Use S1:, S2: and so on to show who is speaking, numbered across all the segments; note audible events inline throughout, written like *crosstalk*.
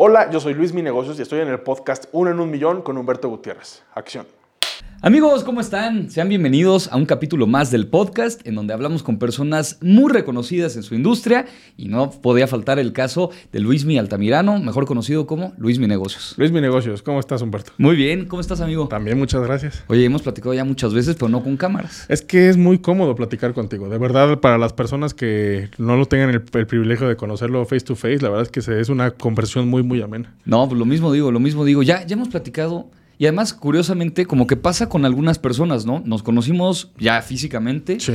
S1: Hola, yo soy Luis Mi Negocios y estoy en el podcast Uno en un Millón con Humberto Gutiérrez. Acción.
S2: Amigos, ¿cómo están? Sean bienvenidos a un capítulo más del podcast en donde hablamos con personas muy reconocidas en su industria y no podía faltar el caso de Luis Mi Altamirano, mejor conocido como Luis Mi Negocios.
S1: Luis Mi Negocios, ¿cómo estás, Humberto?
S2: Muy bien, ¿cómo estás, amigo?
S1: También muchas gracias.
S2: Oye, hemos platicado ya muchas veces, pero no con cámaras.
S1: Es que es muy cómodo platicar contigo. De verdad, para las personas que no lo tengan el, el privilegio de conocerlo face to face, la verdad es que es una conversión muy, muy amena.
S2: No, pues lo mismo digo, lo mismo digo. Ya, ya hemos platicado. Y además, curiosamente, como que pasa con algunas personas, ¿no? Nos conocimos ya físicamente
S1: Sí.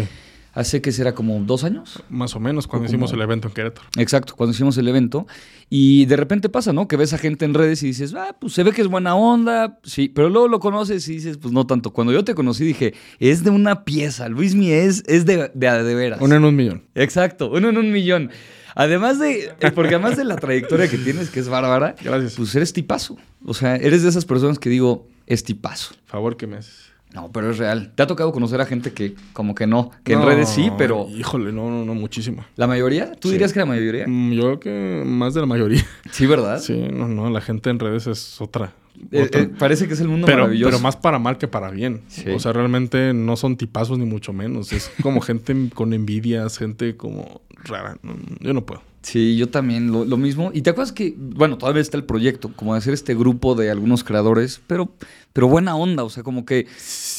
S2: hace que será como dos años.
S1: Más o menos cuando
S2: O
S1: hicimos
S2: como-
S1: el evento en Querétaro.
S2: Exacto, cuando hicimos el evento. Y de repente pasa, ¿no? Que ves a gente en redes y dices, ah, pues se ve que es buena onda, sí, pero luego lo conoces y dices, pues no tanto. Cuando yo te conocí dije, es de una pieza, Luis Mi es, es de, de, de veras.
S1: Uno en un millón.
S2: Exacto, uno en un millón. Además de, eh, porque además de la trayectoria que tienes, que es bárbara,
S1: Gracias.
S2: pues eres tipazo. O sea, eres de esas personas que digo, es tipazo.
S1: Favor que me haces.
S2: No, pero es real. Te ha tocado conocer a gente que como que no, que en redes sí, pero
S1: Híjole, no, no, no, muchísimo.
S2: la mayoría, ¿tú
S1: Sí.
S2: dirías que la mayoría?
S1: Mm, Yo creo que más de la mayoría. *laughs*
S2: Sí, ¿verdad?
S1: Sí, no, no, la gente en redes es otra.
S2: Eh, eh, parece que es el mundo
S1: pero,
S2: maravilloso.
S1: pero más para mal que para bien.
S2: Sí.
S1: O sea, realmente no son tipazos ni mucho menos. Es como *laughs* gente con envidias, gente como rara. No, yo no puedo.
S2: Sí, yo también, lo, lo mismo. Y te acuerdas que, bueno, todavía está el proyecto, como de hacer este grupo de algunos creadores, pero, pero buena onda, o sea, como que,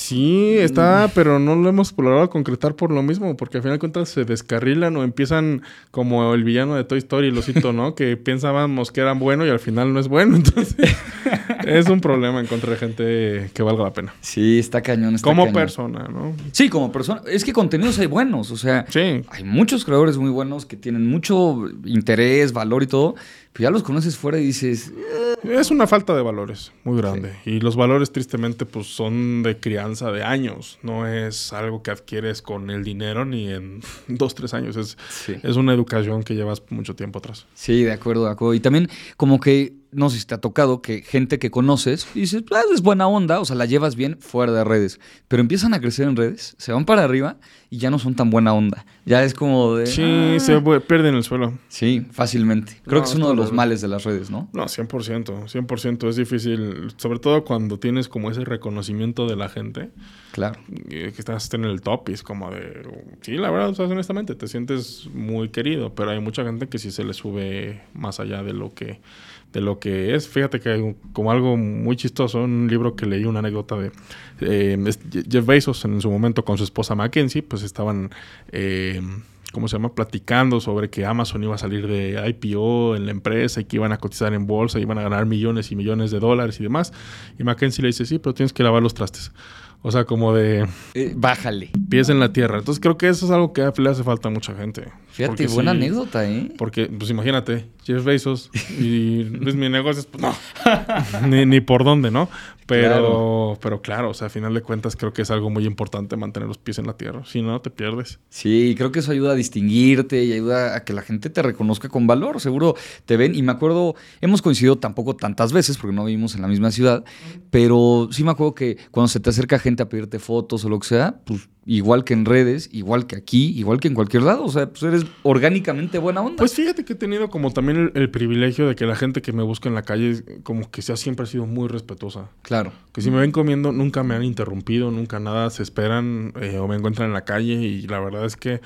S1: Sí, está, pero no lo hemos logrado concretar por lo mismo, porque al final de cuentas se descarrilan o empiezan como el villano de Toy Story, el osito, ¿no? Que pensábamos que eran bueno y al final no es bueno. *laughs* Entonces, es un problema encontrar gente que valga la pena.
S2: sí, está cañón. Está
S1: Como
S2: cañón.
S1: persona, ¿no?
S2: Sí, como persona. Es que contenidos hay buenos, o sea,
S1: Sí.
S2: hay muchos creadores muy buenos que tienen mucho interés, valor y todo, pero ya los conoces fuera y dices,
S1: Es una falta de valores muy grande. Y los valores, tristemente, pues son de crianza de años. No es algo que adquieres con el dinero ni en *laughs* dos, tres años. Es,
S2: sí.
S1: es una educación que llevas mucho tiempo atrás.
S2: Sí, de acuerdo, de acuerdo. Y también como que, no sé si te ha tocado que gente que conoces y dices, ah, es buena onda, o sea, la llevas bien fuera de redes, pero empiezan a crecer en redes, se van para arriba y ya no son tan buena onda. Ya es como de...
S1: Sí,
S2: ah.
S1: se pierden el suelo.
S2: Sí, fácilmente. Creo
S1: No,
S2: que es uno de los males de las redes, ¿no?
S1: No, 100%, 100%. Es difícil, sobre todo cuando tienes como ese reconocimiento de la gente,
S2: Claro.
S1: que estás en el top y es como de... Sí, la verdad, o sea, honestamente, te sientes muy querido, pero hay mucha gente que sí se le sube más allá de lo que de lo que es. Fíjate que hay como algo muy chistoso, un libro que leí, una anécdota de eh, Jeff Bezos en su momento con su esposa Mackenzie, pues estaban... eh, ¿Cómo se llama? Platicando sobre que Amazon iba a salir de IPO en la empresa y que iban a cotizar en bolsa, iban a ganar millones y millones de dólares y demás. Y Mackenzie le dice, sí, pero tienes que lavar los trastes. O sea, como de
S2: Eh, bájale.
S1: pies en la tierra. Entonces creo que eso es algo que le hace falta a mucha gente.
S2: Fíjate, buena
S1: sí,
S2: anécdota, ¿eh?
S1: Porque, pues imagínate, Jeff Bezos y *laughs* Luis Mi Negocios, pues no. *laughs* ni, ni por dónde, ¿no? Pero
S2: Claro.
S1: pero claro, o sea, a final de cuentas creo que es algo muy importante mantener los pies en la tierra. Si no, te pierdes.
S2: Sí, creo que eso ayuda a distinguirte y ayuda a que la gente te reconozca con valor. Seguro te ven. Y me acuerdo, hemos coincidido tampoco tantas veces porque no vivimos en la misma ciudad, pero sí me acuerdo que cuando se te acerca gente a pedirte fotos o lo que sea, pues igual que en redes, igual que aquí, igual que en cualquier lado, o sea, pues eres orgánicamente buena onda.
S1: Pues fíjate que he tenido como también el, el privilegio de que la gente que me busca en la calle como que sea siempre ha sido muy respetuosa.
S2: claro.
S1: Que si me ven comiendo, nunca me han interrumpido, nunca nada, se esperan eh, o me encuentran en la calle y la verdad es que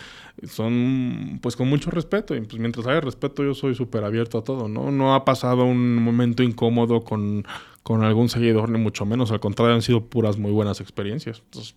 S1: son pues con mucho respeto y pues mientras haya respeto yo soy súper abierto a todo, ¿no? No ha pasado un momento incómodo con, con algún seguidor ni mucho menos, al contrario han sido puras muy buenas experiencias. Entonces,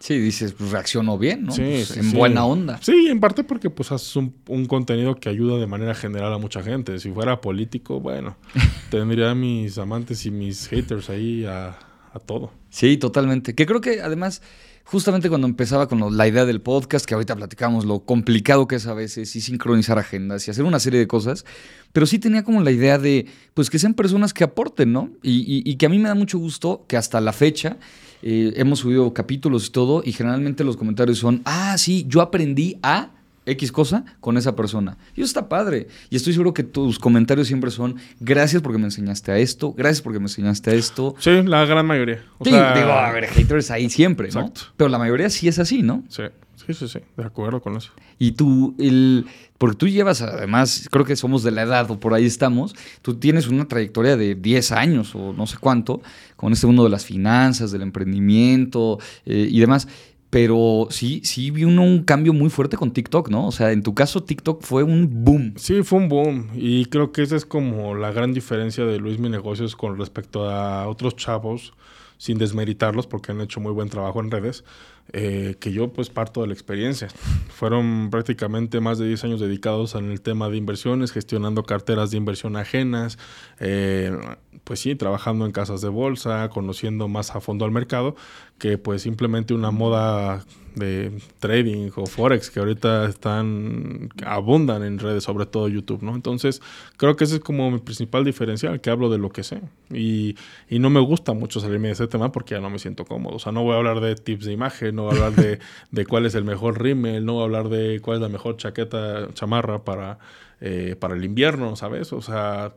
S2: Sí, dices, pues reaccionó bien, ¿no?
S1: Sí,
S2: Pues, en
S1: sí.
S2: buena onda.
S1: Sí, en parte porque pues haces un, un contenido que ayuda de manera general a mucha gente. Si fuera político, bueno, *laughs* tendría a mis amantes y mis haters ahí a, a todo.
S2: Sí, totalmente. Que creo que además, justamente cuando empezaba con la idea del podcast, que ahorita platicamos lo complicado que es a veces y sincronizar agendas y hacer una serie de cosas, pero sí tenía como la idea de, pues que sean personas que aporten, ¿no? Y, y- y que a mí me da mucho gusto que hasta la fecha eh, hemos subido capítulos y todo y generalmente los comentarios son, ah, sí, yo aprendí a... X cosa con esa persona. Y eso está padre. Y estoy seguro que tus comentarios siempre son gracias porque me enseñaste a esto, gracias porque me enseñaste a esto.
S1: Sí, la gran mayoría. O
S2: Sí,
S1: sea,
S2: digo, a ver, haters ahí siempre, ¿no?
S1: Exacto.
S2: Pero la mayoría sí es así, ¿no?
S1: Sí. Sí, sí, sí, de acuerdo con eso.
S2: Y tú, el, porque tú llevas, además, creo que somos de la edad o por ahí estamos, tú tienes una trayectoria de 10 años o no sé cuánto, con este mundo de las finanzas, del emprendimiento eh, y demás. Pero sí, sí vi uno un cambio muy fuerte con TikTok, ¿no? O sea, en tu caso TikTok fue un boom.
S1: Sí, fue un boom. Y creo que esa es como la gran diferencia de Luis Mi Negocios con respecto a otros chavos, sin desmeritarlos porque han hecho muy buen trabajo en redes eh, que yo pues parto de la experiencia. Fueron prácticamente más de 10 años dedicados en el tema de inversiones, gestionando carteras de inversión ajenas, eh, pues sí, trabajando en casas de bolsa, conociendo más a fondo al mercado, que pues simplemente una moda de trading o forex que ahorita están abundan en redes, sobre todo YouTube, ¿no? Entonces, creo que ese es como mi principal diferencial, que hablo de lo que sé. Y, y no me gusta mucho salirme de ese tema porque ya no me siento cómodo. O sea, no voy a hablar de tips de imagen, no voy a hablar de, de cuál es el mejor rímel, no voy a hablar de cuál es la mejor chaqueta, chamarra para, eh, para el invierno, ¿sabes? O sea,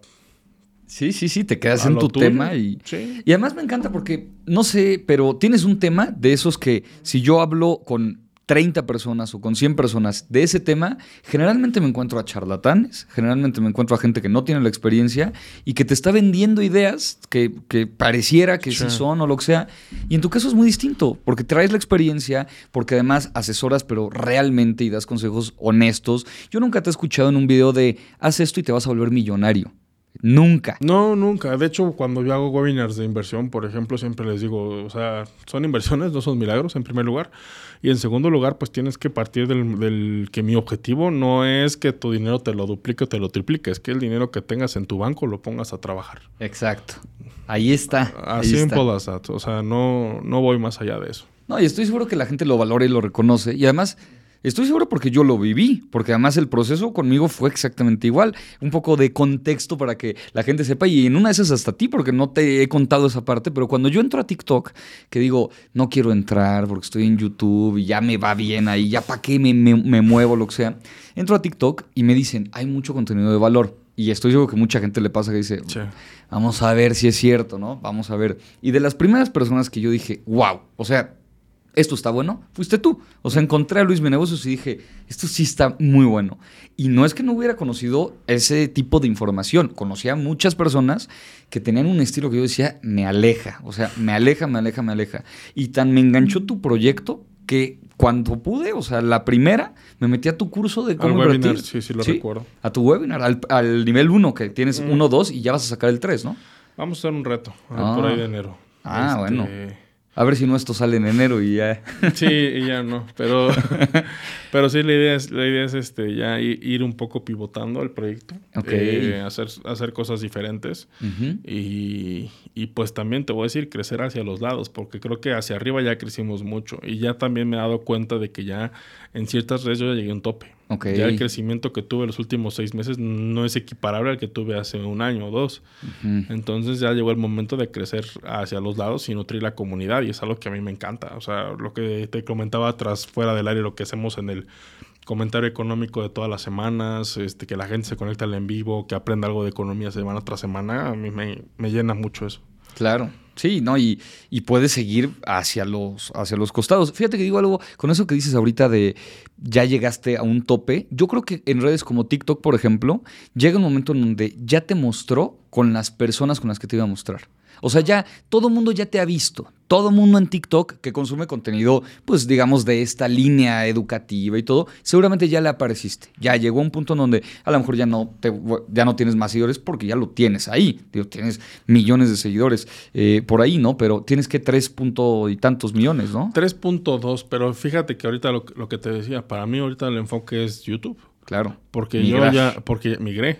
S2: Sí, sí, sí, te quedas en tu tema y, y además me encanta porque, no sé, pero tienes un tema de esos que si yo hablo con 30 personas o con 100 personas de ese tema, generalmente me encuentro a charlatanes, generalmente me encuentro a gente que no tiene la experiencia y que te está vendiendo ideas que, pareciera que sí. son o lo que sea. Y en tu caso es muy distinto, porque traes la experiencia, porque además asesoras, pero realmente y das consejos honestos. Yo nunca te he escuchado en un video de haz esto y te vas a volver millonario. Nunca.
S1: No, nunca. De hecho, cuando yo hago webinars de inversión, por ejemplo, siempre les digo, o sea, son inversiones, no son milagros, en primer lugar. Y en segundo lugar, pues tienes que partir del, que mi objetivo no es que tu dinero te lo duplique o te lo triplique, es que el dinero que tengas en tu banco lo pongas a trabajar.
S2: Exacto. Ahí está.
S1: Así en O sea, no, no voy más allá de eso.
S2: No, y estoy seguro que la gente lo valora y lo reconoce. Y además Estoy seguro porque yo lo viví, porque además el proceso conmigo fue exactamente igual. Un poco de contexto para que la gente sepa y en una de esas hasta ti, porque no te he contado esa parte, pero cuando yo entro a TikTok, que digo, no quiero entrar porque estoy en YouTube y ya me va bien ahí, ya para qué me, me, muevo, lo que sea, entro a TikTok y me dicen, hay mucho contenido de valor. Y estoy seguro que mucha gente le pasa que dice, vamos a ver si es cierto, ¿no? Vamos a ver. Y de las primeras personas que yo dije, wow, o sea, esto está bueno, fuiste tú. O sea, encontré a Luis Mi Negocios y dije, esto sí está muy bueno. Y no es que no hubiera conocido ese tipo de información. Conocía a muchas personas que tenían un estilo que yo decía, me aleja. O sea, me aleja, me aleja, me aleja. Y tan me enganchó tu proyecto que cuando pude, o sea, la primera, me metí a tu curso de
S1: cómo al webinar, sí, sí, lo recuerdo.
S2: A tu webinar, al, nivel 1, que tienes 1, 2 y ya vas a sacar el 3, ¿no?
S1: Vamos a hacer un reto, ah. por ahí de enero.
S2: Ah, bueno. A ver si no esto sale en enero y ya.
S1: Sí, y ya no. Pero, *laughs* pero sí, la idea es, la idea es este, ya ir un poco pivotando el proyecto. Eh, hacer, hacer cosas diferentes. y, y, pues también te voy a decir, crecer hacia los lados, porque creo que hacia arriba ya crecimos mucho. Y ya también me he dado cuenta de que ya en ciertas redes yo ya llegué a un tope. Ya el crecimiento que tuve los últimos seis meses no es equiparable al que tuve hace un año o dos. Entonces ya llegó el momento de crecer hacia los lados y nutrir la comunidad y es algo que a mí me encanta. O sea, lo que te comentaba tras fuera del aire, lo que hacemos en el comentario económico de todas las semanas, este, que la gente se conecta al en vivo, que aprenda algo de economía semana tras semana, a mí me, me llena mucho eso.
S2: Claro. Sí, ¿no? Y, y puedes seguir hacia los, hacia los costados. Fíjate que digo algo, con eso que dices ahorita de ya llegaste a un tope, yo creo que en redes como TikTok, por ejemplo, llega un momento en donde ya te mostró con las personas con las que te iba a mostrar. O sea, ya todo el mundo ya te ha visto. Todo mundo en TikTok que consume contenido, pues digamos, de esta línea educativa y todo, seguramente ya le apareciste. Ya llegó a un punto en donde a lo mejor ya no, te, ya no tienes más seguidores porque ya lo tienes ahí. Digo, tienes millones de seguidores eh, por ahí, ¿no? Pero tienes que tres punto y tantos millones, ¿no?
S1: 3.2, pero fíjate que ahorita lo, lo, que te decía, para mí ahorita el enfoque es YouTube.
S2: Claro.
S1: Porque yo ya, porque migré.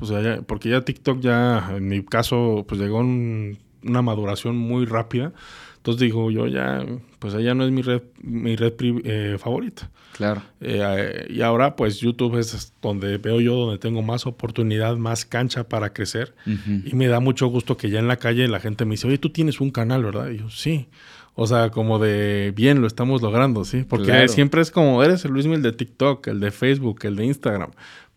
S1: O sea, porque ya TikTok ya, en mi caso, pues llegó un, una maduración muy rápida. Entonces digo, yo ya, pues ella no es mi red, mi red eh, favorita.
S2: Claro.
S1: Eh, y ahora, pues YouTube es donde veo yo, donde tengo más oportunidad, más cancha para crecer. Y me da mucho gusto que ya en la calle la gente me dice, oye, tú tienes un canal, ¿verdad? Y yo, sí. O sea, como de bien, lo estamos logrando, ¿sí? Porque siempre es como, eres el Luis Mil de TikTok, el de Facebook, el de Instagram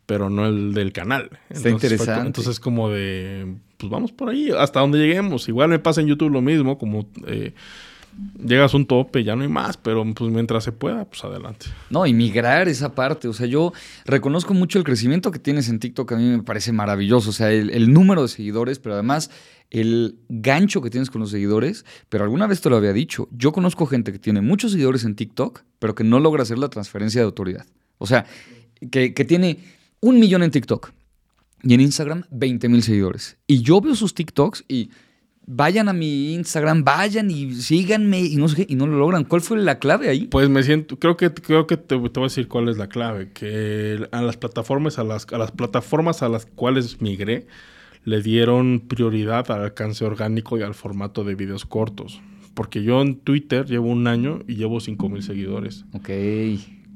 S1: pero no el del canal.
S2: Está interesante.
S1: entonces, como de, pues vamos por ahí, hasta donde lleguemos. Igual me pasa en YouTube lo mismo, como eh, llegas a un tope, ya no hay más, pero pues mientras se pueda, pues adelante.
S2: No, y migrar esa parte. O sea, yo reconozco mucho el crecimiento que tienes en TikTok, a mí me parece maravilloso. O sea, el, número de seguidores, pero además el gancho que tienes con los seguidores. Pero alguna vez te lo había dicho, yo conozco gente que tiene muchos seguidores en TikTok, pero que no logra hacer la transferencia de autoridad. O sea, que tiene un millón en TikTok y en Instagram 20 mil seguidores. Y yo veo sus TikToks y vayan a mi Instagram, vayan y síganme y no sé qué, y no lo logran. ¿Cuál fue la clave ahí?
S1: Pues me siento, creo que, creo que te, te voy a decir cuál es la clave, que a las plataformas, a las, a las plataformas a las cuales migré, le dieron prioridad al alcance orgánico y al formato de videos cortos. Porque yo en Twitter llevo un año y llevo 5 mil seguidores.
S2: Ok.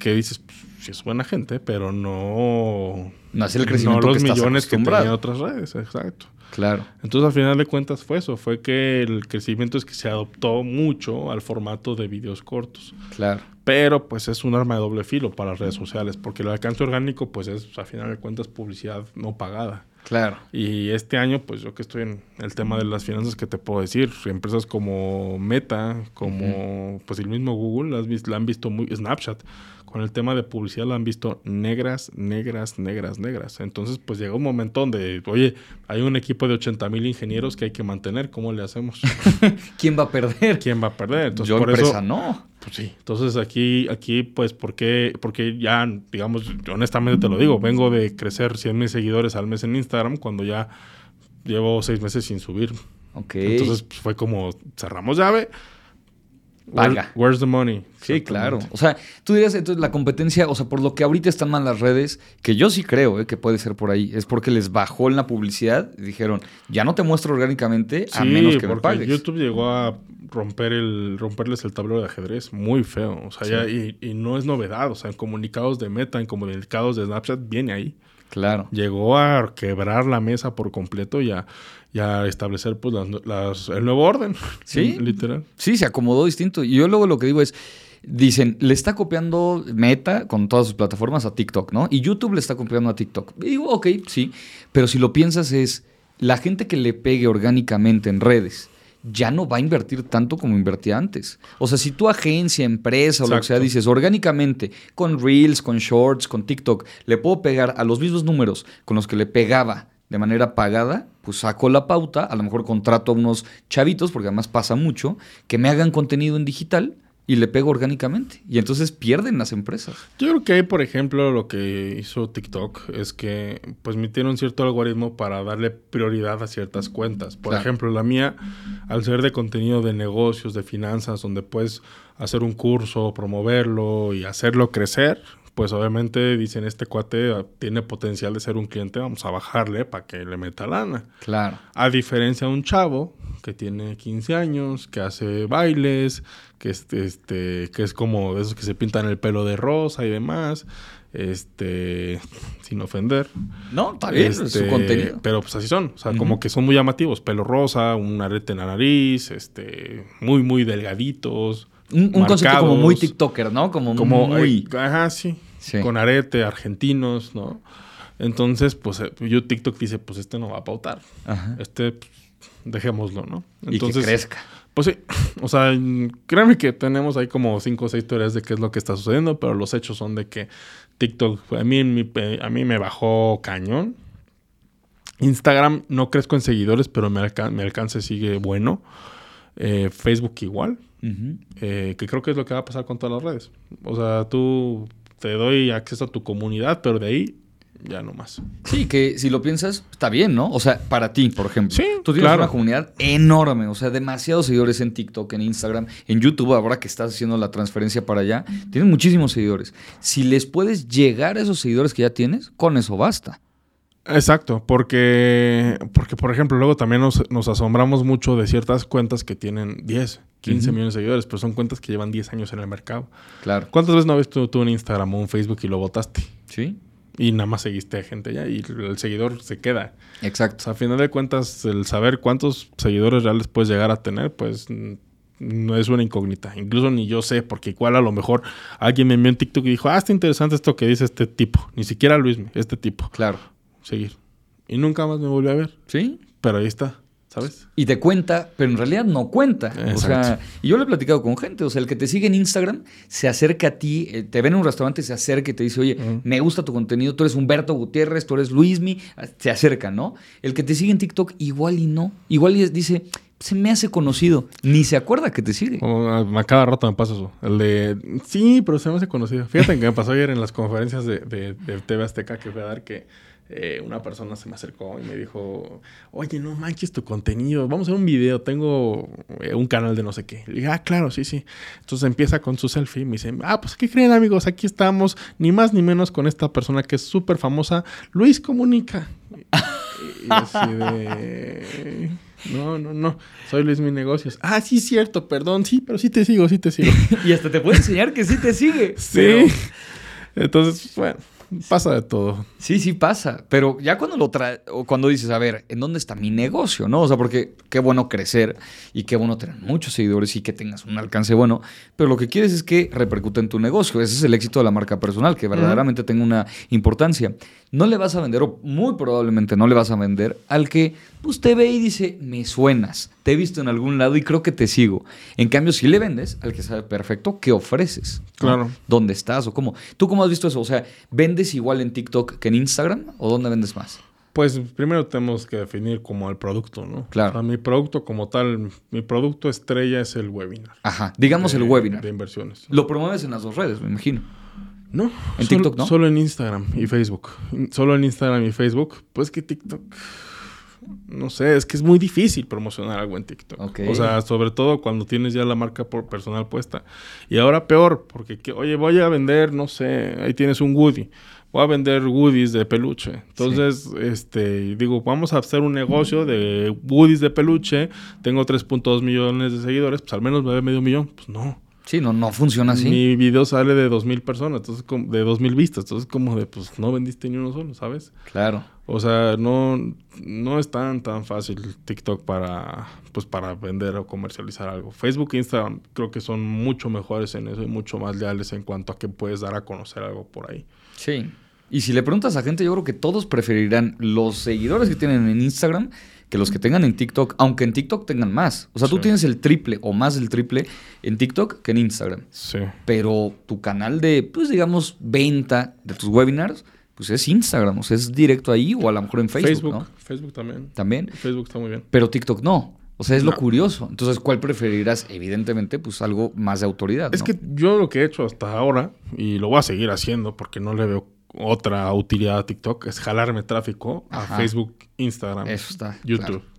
S1: Que dices, pues, sí es buena gente, pero no...
S2: No es el crecimiento
S1: no los
S2: que estás
S1: millones que tenían otras redes, exacto.
S2: Claro.
S1: Entonces, al final de cuentas fue eso, fue que el crecimiento es que se adoptó mucho al formato de videos cortos.
S2: Claro.
S1: Pero pues es un arma de doble filo para las redes sociales, porque el alcance orgánico pues es, al final de cuentas, publicidad no pagada.
S2: Claro.
S1: Y este año, pues yo que estoy en el tema de las finanzas, que te puedo decir? Empresas como Meta, como pues el mismo Google, la han visto muy, Snapchat, con el tema de publicidad la han visto negras, negras, negras, negras. Entonces, pues llega un momento donde, oye, hay un equipo de 80 mil ingenieros que hay que mantener, ¿cómo le hacemos? *laughs*
S2: ¿Quién va a perder?
S1: ¿Quién va a perder? Entonces,
S2: Yo
S1: por
S2: empresa
S1: eso,
S2: no.
S1: pues sí, entonces aquí, aquí pues, ¿por qué? Porque ya, digamos, yo honestamente te lo digo, vengo de crecer 100 mil seguidores al mes en Instagram cuando ya llevo seis meses sin subir.
S2: Ok.
S1: Entonces pues, fue como, cerramos llave. Where-
S2: Paga.
S1: where's the money?
S2: Sí, claro. O sea, tú dirías entonces la competencia, o sea, por lo que ahorita están mal las redes, que yo sí creo eh, que puede ser por ahí, es porque les bajó en la publicidad y dijeron, ya no te muestro orgánicamente a
S1: Sí,
S2: menos que me
S1: porque
S2: pagues.
S1: YouTube llegó a romper el, romperles el tablero de ajedrez muy feo. O sea, ya, y, y no es novedad. O sea, en comunicados de Meta, en comunicados de Snapchat, viene ahí.
S2: Claro.
S1: llegó a quebrar la mesa por completo y a, y a establecer pues las, las- el nuevo orden. *laughs*
S2: Sí.
S1: Literal.
S2: Sí, se acomodó distinto. Y yo luego lo que digo es, dicen, le está copiando Meta con todas sus plataformas a TikTok, ¿no? Y YouTube le está copiando a TikTok. Y digo, ok, sí. Pero si lo piensas es, la gente que le pegue orgánicamente en redes ya no va a invertir tanto como invertía antes. O sea, si tu agencia, empresa o lo que sea dices orgánicamente, con Reels, con Shorts, con TikTok, le puedo pegar a los mismos números con los que le pegaba de manera pagada, pues saco la pauta, a lo mejor contrato a unos chavitos, porque además pasa mucho, que me hagan contenido en digital y le pego orgánicamente. Y entonces pierden las empresas.
S1: Yo creo que por ejemplo, lo que hizo TikTok es que pues metieron cierto algoritmo para darle prioridad a ciertas cuentas. Por
S2: Claro.
S1: ejemplo, la mía, al ser de contenido de negocios, de finanzas, donde puedes hacer un curso, promoverlo y hacerlo crecer, pues obviamente dicen, este cuate ah, tiene potencial de ser un cliente, vamos a bajarle para que le meta lana.
S2: Claro.
S1: A diferencia de un chavo que tiene 15 años, que hace bailes, que, este, este, que es como de esos que se pintan el pelo de rosa y demás, este, *laughs* sin ofender.
S2: No, está bien, es su
S1: Este,
S2: contenido.
S1: Pero pues así son, o sea, como que son muy llamativos, pelo rosa, un arete en la nariz, este, muy, muy delgaditos.
S2: Un, un concepto como muy TikToker, ¿no? Como,
S1: Como,
S2: muy...
S1: eh, ajá, sí,
S2: Sí.
S1: con arete, argentinos, ¿no? Entonces, pues eh, yo TikTok dice, pues este no va a pautar.
S2: Ajá.
S1: Este, pues, dejémoslo, ¿no?
S2: y que crezca.
S1: Pues sí, o sea, créanme que tenemos ahí como cinco o seis teorías de qué es lo que está sucediendo, pero los hechos son de que TikTok a mí, a mí me bajó cañón. Instagram no crezco en seguidores, pero mi, alca- mi alcance sigue bueno. Eh, Facebook igual, eh, que creo que es lo que va a pasar con todas las redes. O sea, tú te doy acceso a tu comunidad, pero de ahí ya no más.
S2: Sí, que si lo piensas, está bien, ¿no? O sea, para ti, por ejemplo.
S1: Sí,
S2: Tú tienes
S1: claro.
S2: una comunidad enorme, o sea, demasiados seguidores en TikTok, en Instagram, en YouTube, ahora que estás haciendo la transferencia para allá. Tienes muchísimos seguidores. Si les puedes llegar a esos seguidores que ya tienes, con eso basta.
S1: Exacto, porque, porque por ejemplo, luego también nos, nos asombramos mucho de ciertas cuentas que tienen 10, 15
S2: Ujú.
S1: millones de seguidores, pero son cuentas que llevan 10 años en el mercado.
S2: Claro.
S1: ¿Cuántas veces no ves tú, tú en Instagram o en Facebook y lo votaste?
S2: Sí,
S1: Y nada más seguiste a gente ya y el seguidor se queda. O
S2: exacto.
S1: sea, a final de cuentas, el saber cuántos seguidores reales puedes llegar a tener, pues no es una incógnita. Incluso ni yo sé, porque igual a lo mejor alguien me envió en TikTok y dijo, ah, está interesante esto que dice este tipo. Ni siquiera Luis, este tipo.
S2: Claro.
S1: Seguir. Y nunca más me volvió a ver.
S2: ¿Sí?
S1: Pero ahí está. ¿sabes?
S2: Y te cuenta, pero en realidad no cuenta. O sea, y yo lo he platicado con gente. O sea, el que te sigue en Instagram se acerca a ti, eh, te ve en un restaurante, se acerca y te dice, oye, me gusta tu contenido, tú eres Humberto Gutiérrez, tú eres Luismi. Se acerca, ¿no? El que te sigue en TikTok, igual y no. Igual y dice, se me hace conocido. Ni se acuerda que te sigue.
S1: Como a, a cada rato me pasa eso. El de, sí, pero se me hace conocido. Fíjate que me pasó ayer en las conferencias de, de, de TV Azteca que fui a dar que eh, una persona se me acercó y me dijo, oye, no manches tu contenido, vamos a hacer un video, tengo eh, un canal de no sé qué. Le dije, ah, claro, sí, sí. Entonces empieza con su selfie y me dice, ah, pues, ¿qué creen amigos? Aquí estamos, ni más ni menos con esta persona que es súper famosa, Luis Comunica. Y, así de... No, no, no. Soy Luis Mi Negocios. Ah, sí, cierto, perdón. Sí, pero sí te sigo, sí te sigo. *laughs*
S2: Y hasta te puede enseñar que sí te sigue.
S1: sí.
S2: Pero-
S1: Entonces, bueno, pasa de todo.
S2: Sí, sí pasa, pero ya cuando lo trae, o cuando dices, a ver, ¿en dónde está mi negocio? ¿No? O sea, porque qué bueno crecer y qué bueno tener muchos seguidores y que tengas un alcance bueno, pero lo que quieres es que repercute en tu negocio. Ese es el éxito de la marca personal, que verdaderamente tenga una importancia. No le vas a vender, o muy probablemente no le vas a vender al que pues te ve y dice, me suenas, te he visto en algún lado y creo que te sigo. En cambio, si le vendes al que sabe perfecto qué ofreces.
S1: Claro.
S2: ¿Dónde estás o cómo? ¿Tú cómo has visto eso? O sea, ¿vendes igual en TikTok que en Instagram o dónde vendes más?
S1: Pues primero tenemos que definir como el producto, ¿no?
S2: Claro.
S1: O sea, mi producto como tal, mi producto estrella es el webinar.
S2: Ajá, digamos
S1: de-
S2: el webinar.
S1: De inversiones.
S2: Lo promueves en las dos redes, me imagino.
S1: No.
S2: En
S1: solo-
S2: TikTok, ¿no?
S1: Solo en Instagram y Facebook. Solo en Instagram y Facebook. Pues que TikTok. No sé, es que es muy difícil promocionar algo en TikTok.
S2: Ok.
S1: O sea, sobre todo cuando tienes ya la marca por personal puesta. Y ahora peor, porque, que- oye, voy a vender, no sé, ahí tienes un Woody. Voy a vender Woodies de peluche. Entonces, este, digo, vamos a hacer un negocio de Woodies de peluche. Tengo 3.2 millones de seguidores, pues al menos me ve medio millón. Pues no.
S2: Sí, no, no funciona así.
S1: Mi video sale de 2.000 personas, entonces de 2.000 vistas. Entonces, como de, pues no vendiste ni uno solo, ¿sabes?
S2: Claro.
S1: O sea, no, no es tan, tan fácil TikTok para, pues, para vender o comercializar algo. Facebook e Instagram creo que son mucho mejores en eso y mucho más leales en cuanto a que puedes dar a conocer algo por ahí.
S2: Sí. Y si le preguntas a gente, yo creo que todos preferirán los seguidores que tienen en Instagram que los que tengan en TikTok, aunque en TikTok tengan más. O sea, tú
S1: Sí.
S2: tienes el triple o más del triple en TikTok que en Instagram.
S1: Sí.
S2: Pero tu canal de, pues digamos, venta de tus webinars, pues es Instagram, o sea, es directo ahí o a lo mejor en Facebook,
S1: Facebook,
S2: ¿no?
S1: Facebook también.
S2: También.
S1: Facebook está muy bien.
S2: Pero TikTok no. O sea, es lo curioso. Entonces, ¿cuál preferirás? Evidentemente, pues algo más de autoridad.
S1: Es
S2: ¿no?
S1: que yo lo que he hecho hasta ahora, y lo voy a seguir haciendo porque no le veo otra utilidad a TikTok, es jalarme tráfico
S2: Ajá.
S1: a Facebook, Instagram,
S2: Eso está.
S1: YouTube.
S2: claro.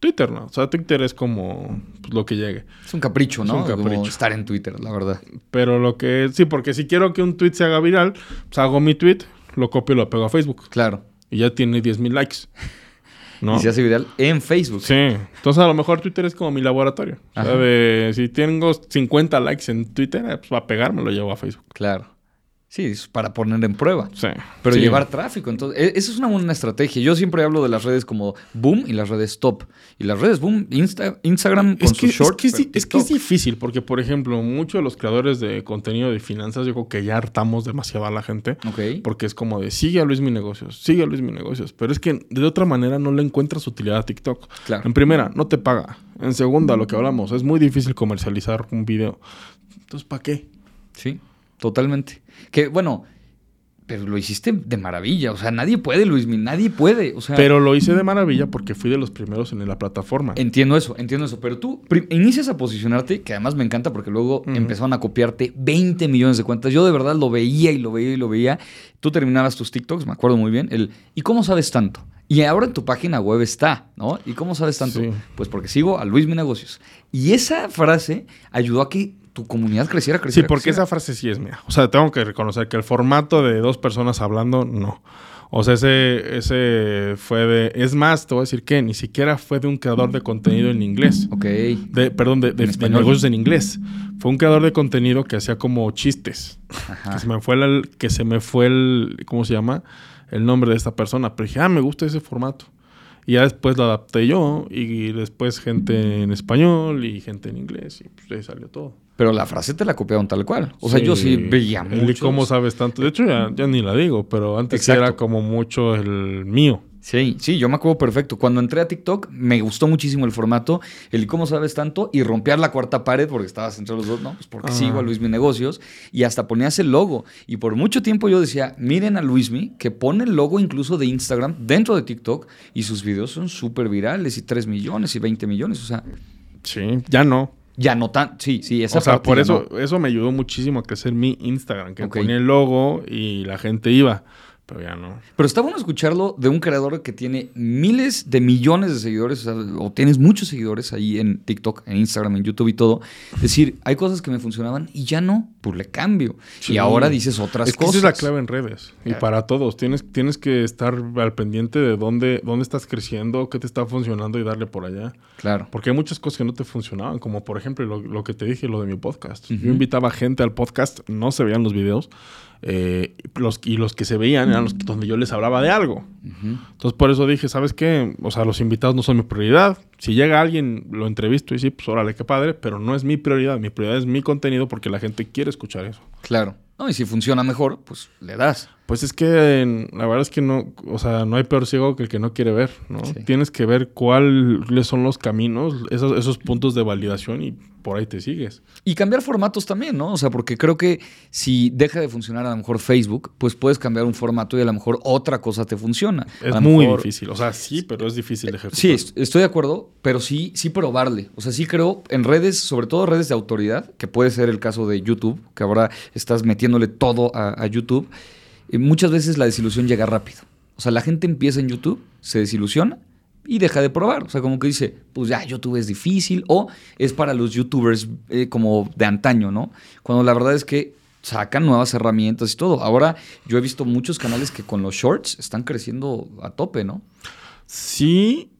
S1: Twitter no. O sea, Twitter es como pues, lo que llegue.
S2: Es un capricho,
S1: Es
S2: ¿no?
S1: un capricho.
S2: Como estar en Twitter, la verdad.
S1: Pero lo que... Sí, porque si quiero que un tweet se haga viral, pues hago mi tweet, lo copio y lo pego a Facebook.
S2: Claro.
S1: Y ya tiene 10.000 likes. *laughs* ¿no?
S2: Y se hace viral en Facebook.
S1: Sí. Entonces a lo mejor Twitter es como mi laboratorio. O sea, de, si tengo 50 likes en Twitter, eh, pues va a pegar, me lo llevo a Facebook.
S2: Claro. Sí, es para poner en prueba.
S1: Sí.
S2: Pero
S1: Sí.
S2: llevar tráfico, entonces, e- eso es una buena estrategia. Yo siempre hablo de las redes como boom y las redes top. Y las redes boom, Insta- Instagram con
S1: Es que,
S2: sus shorts.
S1: es, que, es que es difícil, porque por ejemplo, muchos de los creadores de contenido de finanzas, yo creo que ya hartamos demasiado a la gente.
S2: Ok.
S1: Porque es como de sigue a Luis Mi Negocios, sigue a Luis Mi Negocios. Pero es que de otra manera no le encuentras utilidad a TikTok.
S2: Claro.
S1: En primera, no te paga. En segunda, lo que hablamos, es muy difícil comercializar un video. Entonces, ¿para qué?
S2: Sí, totalmente. Que bueno, pero lo hiciste de maravilla. O sea, nadie puede, Luismi, nadie puede. O sea,
S1: Pero lo hice de maravilla porque fui de los primeros en la plataforma.
S2: entiendo eso, entiendo eso. Pero tú inicias a posicionarte, que además me encanta porque luego
S1: Ujú.
S2: empezaron a copiarte 20 millones de cuentas. Yo de verdad lo veía y lo veía y lo veía. Tú terminabas tus TikToks, me acuerdo muy bien. El, ¿Y cómo sabes tanto? Y ahora en tu página web está, ¿no? ¿Y cómo sabes tanto?
S1: Sí.
S2: Pues porque sigo a Luis Mi Negocios. Y esa frase ayudó a que tu comunidad creciera,
S1: Sí,
S2: creciera.
S1: porque
S2: creciera.
S1: esa frase sí es mía. O sea, tengo que reconocer que el formato de dos personas hablando, no. O sea, ese, ese fue de... Es más, te voy a decir que ni siquiera fue de un creador de contenido en inglés.
S2: Ok.
S1: De, perdón, de, de-
S2: En
S1: de negocios en inglés. Fue un creador de contenido que hacía como chistes.
S2: Ajá.
S1: Que se me fue el, que se me fue el, ¿cómo se llama? El nombre de esta persona. Pero dije, ah, me gusta ese formato. Y ya después lo adapté yo y después gente en español y gente en inglés y pues ahí salió todo.
S2: Pero la frase te la copiaron tal cual. O sea, yo sí veía
S1: El ¿Y
S2: mucho.
S1: cómo sabes tanto? De hecho, ya, ya ni la digo, pero antes
S2: Exacto.
S1: era como mucho el mío.
S2: Sí, sí, yo me acuerdo perfecto. Cuando entré a TikTok me gustó muchísimo el formato, el cómo sabes tanto y romper la cuarta pared porque estabas entre los dos, ¿no? Pues porque
S1: Ah.
S2: sigo a Luismi Negocios y hasta ponías el logo. Y por mucho tiempo yo decía, miren a Luismi que pone el logo incluso de Instagram dentro de TikTok y sus videos son súper virales y 3 millones y 20 millones. O sea,
S1: Sí, ya no.
S2: Ya no tan... Sí, sí, esa
S1: o sea,
S2: parte
S1: por eso,
S2: no.
S1: eso me ayudó muchísimo a crecer mi Instagram, que ponía el logo y la gente iba, pero ya no.
S2: Pero está bueno escucharlo de un creador que tiene miles de millones de seguidores, o, sea, o tienes muchos seguidores ahí en TikTok, en Instagram, en YouTube y todo. Es decir, hay cosas que me funcionaban y ya no, pues le cambio.
S1: Sí.
S2: Y ahora dices otras
S1: es que
S2: cosas.
S1: esa es la clave en redes. Y
S2: Claro.
S1: para todos. Tienes, tienes que estar al pendiente de dónde, dónde estás creciendo, qué te está funcionando y darle por allá.
S2: Claro.
S1: Porque hay muchas cosas que no te funcionaban, como por ejemplo lo, lo que te dije, lo de mi podcast. Yo invitaba gente al podcast, no se veían los videos, eh, los, y los que se veían eran los que- donde yo les hablaba de algo. Entonces por eso dije, ¿sabes qué? O sea, los invitados no son mi prioridad. Si llega alguien, lo entrevisto y sí, pues órale, qué padre, pero no es mi prioridad. Mi prioridad es mi contenido porque la gente quiere escuchar eso.
S2: Claro. No, y si funciona mejor, pues le das.
S1: Pues es que la verdad es que no, o sea, no hay peor ciego que el que no quiere ver, ¿no?
S2: Sí.
S1: Tienes que ver cuáles son los caminos, esos, esos puntos de validación y por ahí te sigues.
S2: Y cambiar formatos también, ¿no? O sea, porque creo que si deja de funcionar a lo mejor Facebook, pues puedes cambiar un formato y a lo mejor otra cosa te funciona.
S1: Es muy
S2: mejor-
S1: difícil, o sea, sí, pero es difícil de ejecutar.
S2: Sí, est- estoy de acuerdo, pero sí, sí probarle. O sea, sí creo en redes, sobre todo redes de autoridad, que puede ser el caso de YouTube, que ahora estás metiéndole todo a, a YouTube. Eh, muchas veces la desilusión llega rápido. O sea, la gente empieza en YouTube, se desilusiona y deja de probar. O sea, como que dice, pues ya, YouTube es difícil o es para los YouTubers eh, como de antaño, ¿no? Cuando la verdad es que sacan nuevas herramientas y todo. Ahora yo he visto muchos canales que con los shorts están creciendo a tope, ¿no?
S1: Sí,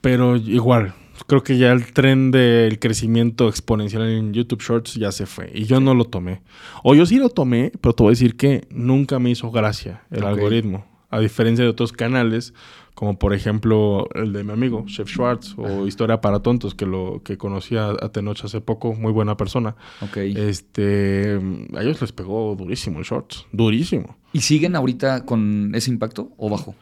S1: pero igual, creo que ya el tren del crecimiento exponencial en YouTube Shorts ya se fue y yo no lo tomé. O yo sí lo tomé, pero te voy a decir que nunca me hizo gracia el algoritmo, a diferencia de otros canales como por ejemplo el de mi amigo Chef Schwartz o Historia para Tontos que lo que conocí a, Tenoch hace poco, muy buena persona.
S2: Ok.
S1: Este, a ellos les pegó durísimo el Shorts, durísimo.
S2: ¿Y siguen ahorita con ese impacto o bajo?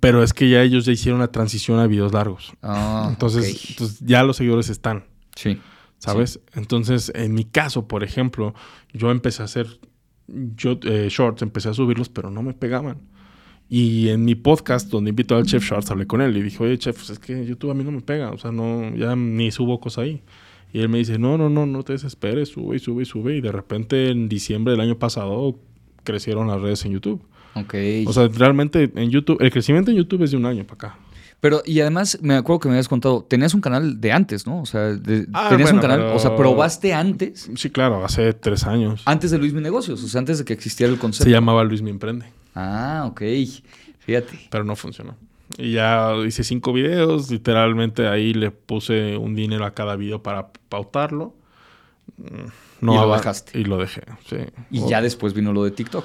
S1: Pero es que ya ellos ya hicieron una transición a videos largos.
S2: Ah,
S1: Entonces, entonces ya los seguidores están,
S2: Sí.
S1: ¿sabes? Entonces, en mi caso, por ejemplo, yo empecé a hacer yo, eh, shorts, empecé a subirlos, pero no me pegaban. Y en mi podcast, donde invito al chef Shorts, hablé con él y dije, oye, chef, pues es que YouTube a mí no me pega, o sea, no, ya ni subo cosas ahí. Y él me dice, no, no, no, no te desesperes, sube y sube y sube. Y de repente, en diciembre del año pasado, crecieron las redes en YouTube.
S2: Ok.
S1: O sea, realmente en YouTube, el crecimiento en YouTube es de un año para acá.
S2: pero, y además, me acuerdo que me habías contado, tenías un canal de antes, ¿no? O sea, de-
S1: Ah,
S2: tenías un canal,
S1: pero-
S2: o sea, probaste antes,
S1: Sí, claro, hace tres años.
S2: antes de Luis Mi Negocios, o sea, antes de que existiera el concepto.
S1: Se llamaba Luis Me Emprende,
S2: Ah, ok. Fíjate.
S1: pero no funcionó. Y ya hice cinco videos, literalmente ahí le puse un dinero a cada video para pautarlo. Mm, No
S2: Y lo bajaste.
S1: Y lo dejé, sí.
S2: Y
S1: O-
S2: ya después vino lo de TikTok.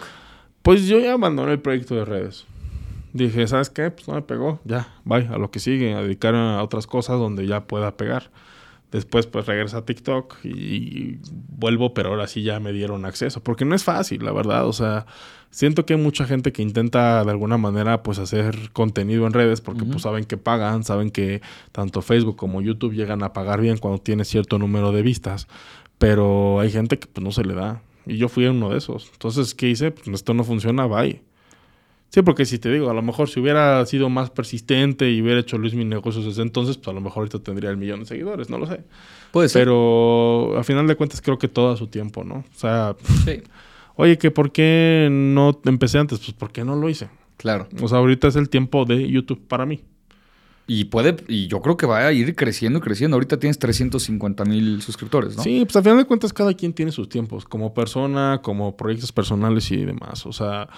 S1: Pues yo ya abandoné el proyecto de redes. Dije, ¿sabes qué? Pues no me pegó. Ya, bye, a lo que sigue, a dedicarme a otras cosas donde ya pueda pegar. Después, pues regreso a TikTok y vuelvo, pero ahora sí ya me dieron acceso. Porque no es fácil, la verdad. O sea, siento que hay mucha gente que intenta de alguna manera, pues, hacer contenido en redes porque,
S2: Ujú.
S1: pues, saben que pagan, saben que tanto Facebook como YouTube llegan a pagar bien cuando tiene cierto número de vistas. Pero hay gente que, pues, no se le da. Y yo fui uno de esos. Entonces, ¿qué hice? Pues esto no funciona, bye. Sí, porque si te digo, a lo mejor si hubiera sido más persistente y hubiera hecho Luis mis negocios desde entonces, pues a lo mejor ahorita tendría el millón de seguidores, no lo sé.
S2: Puede ser.
S1: Pero a final de cuentas creo que todo a su tiempo, ¿no? O sea,
S2: Sí, *laughs*
S1: oye, que ¿por qué no empecé antes? Pues porque no lo hice.
S2: claro.
S1: O sea, ahorita es el tiempo de YouTube para mí.
S2: Y puede, y yo creo que va a ir creciendo y creciendo. Ahorita tienes 350 mil suscriptores, ¿no?
S1: Sí, pues a final de cuentas cada quien tiene sus tiempos, como persona, como proyectos personales y demás. O sea,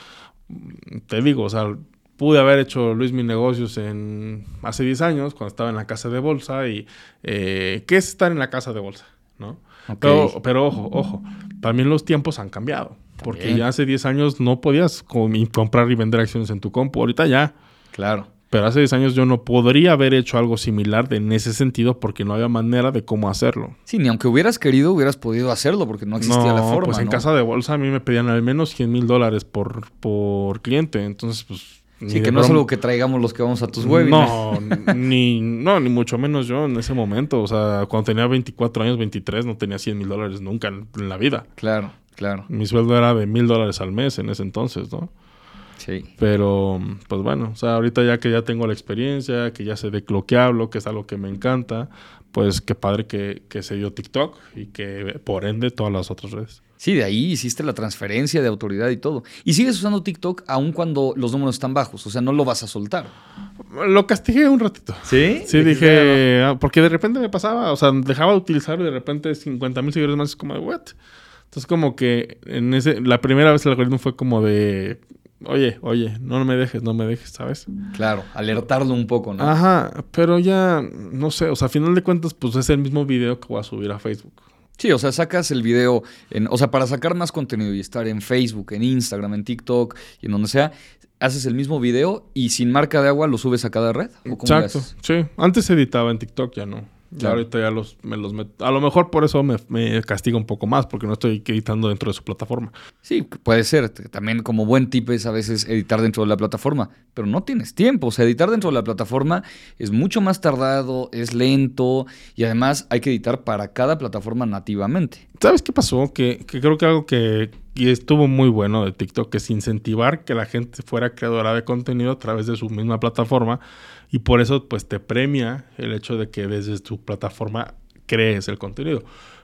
S1: te digo, o sea, pude haber hecho Luis mis negocios en hace 10 años, cuando estaba en la casa de bolsa. y eh, ¿Qué es estar en la casa de bolsa? ¿No? Pero, pero ojo, ojo, también los tiempos han cambiado. Porque ya hace 10 años no podías comprar y vender acciones en tu compu. Ahorita ya.
S2: Claro.
S1: Pero hace 10 años yo no podría haber hecho algo similar de- en ese sentido porque no había manera de cómo hacerlo.
S2: Sí, ni aunque hubieras querido, hubieras podido hacerlo porque no existía la forma.
S1: Pues en
S2: ¿no?
S1: casa de bolsa a mí me pedían al menos 100 mil dólares por, por cliente. Entonces, pues
S2: Sí, que no es algo que traigamos los que vamos a tus webinars.
S1: No, *laughs* ni, no, ni mucho menos yo en ese momento. O sea, cuando tenía 24 años, 23, no tenía 100 mil dólares nunca en, en la vida.
S2: Claro, claro.
S1: Mi sueldo era de mil dólares al mes en ese entonces, ¿no?
S2: Sí.
S1: Pero, pues bueno, o sea, ahorita ya que ya tengo la experiencia, que ya sé de lo que hablo, que es algo que me encanta, pues qué padre que, que se dio TikTok y que por ende todas las otras redes.
S2: Sí, de ahí hiciste la transferencia de autoridad y todo. Y sigues usando TikTok aun cuando los números están bajos. O sea, no lo vas a soltar.
S1: Lo castigué un ratito.
S2: ¿Sí?
S1: Sí, dije, ah, porque de repente me pasaba, o sea, dejaba de utilizarlo y de repente 50 mil seguidores más es como de, ¿what? Entonces como que en ese, la primera vez el algoritmo fue como de, oye, oye, no me dejes, no me dejes, ¿sabes?
S2: Claro, alertarlo un poco, ¿no?
S1: Ajá, pero ya, no sé, o sea, a final de cuentas, pues es el mismo video que voy a subir a Facebook.
S2: Sí, o sea, sacas el video, en, o sea, para sacar más contenido y estar en Facebook, en Instagram, en TikTok y en donde sea, haces el mismo video y sin marca de agua lo subes a cada red. ¿O cómo le
S1: Exacto, sí. Antes editaba en TikTok, ya no. Ya
S2: Claro.
S1: ahorita ya los, me los meto. A lo mejor por eso me, me castiga un poco más, porque no estoy editando dentro de su plataforma.
S2: Sí, puede ser. También como buen tip es a veces editar dentro de la plataforma, pero no tienes tiempo. O sea, editar dentro de la plataforma es mucho más tardado, es lento y además hay que editar para cada plataforma nativamente.
S1: ¿Sabes qué pasó? Que, que creo que algo que y estuvo muy bueno de TikTok es incentivar que la gente fuera creadora de contenido a través de su misma plataforma y por eso pues te premia el hecho de que desde tu plataforma crees el contenido.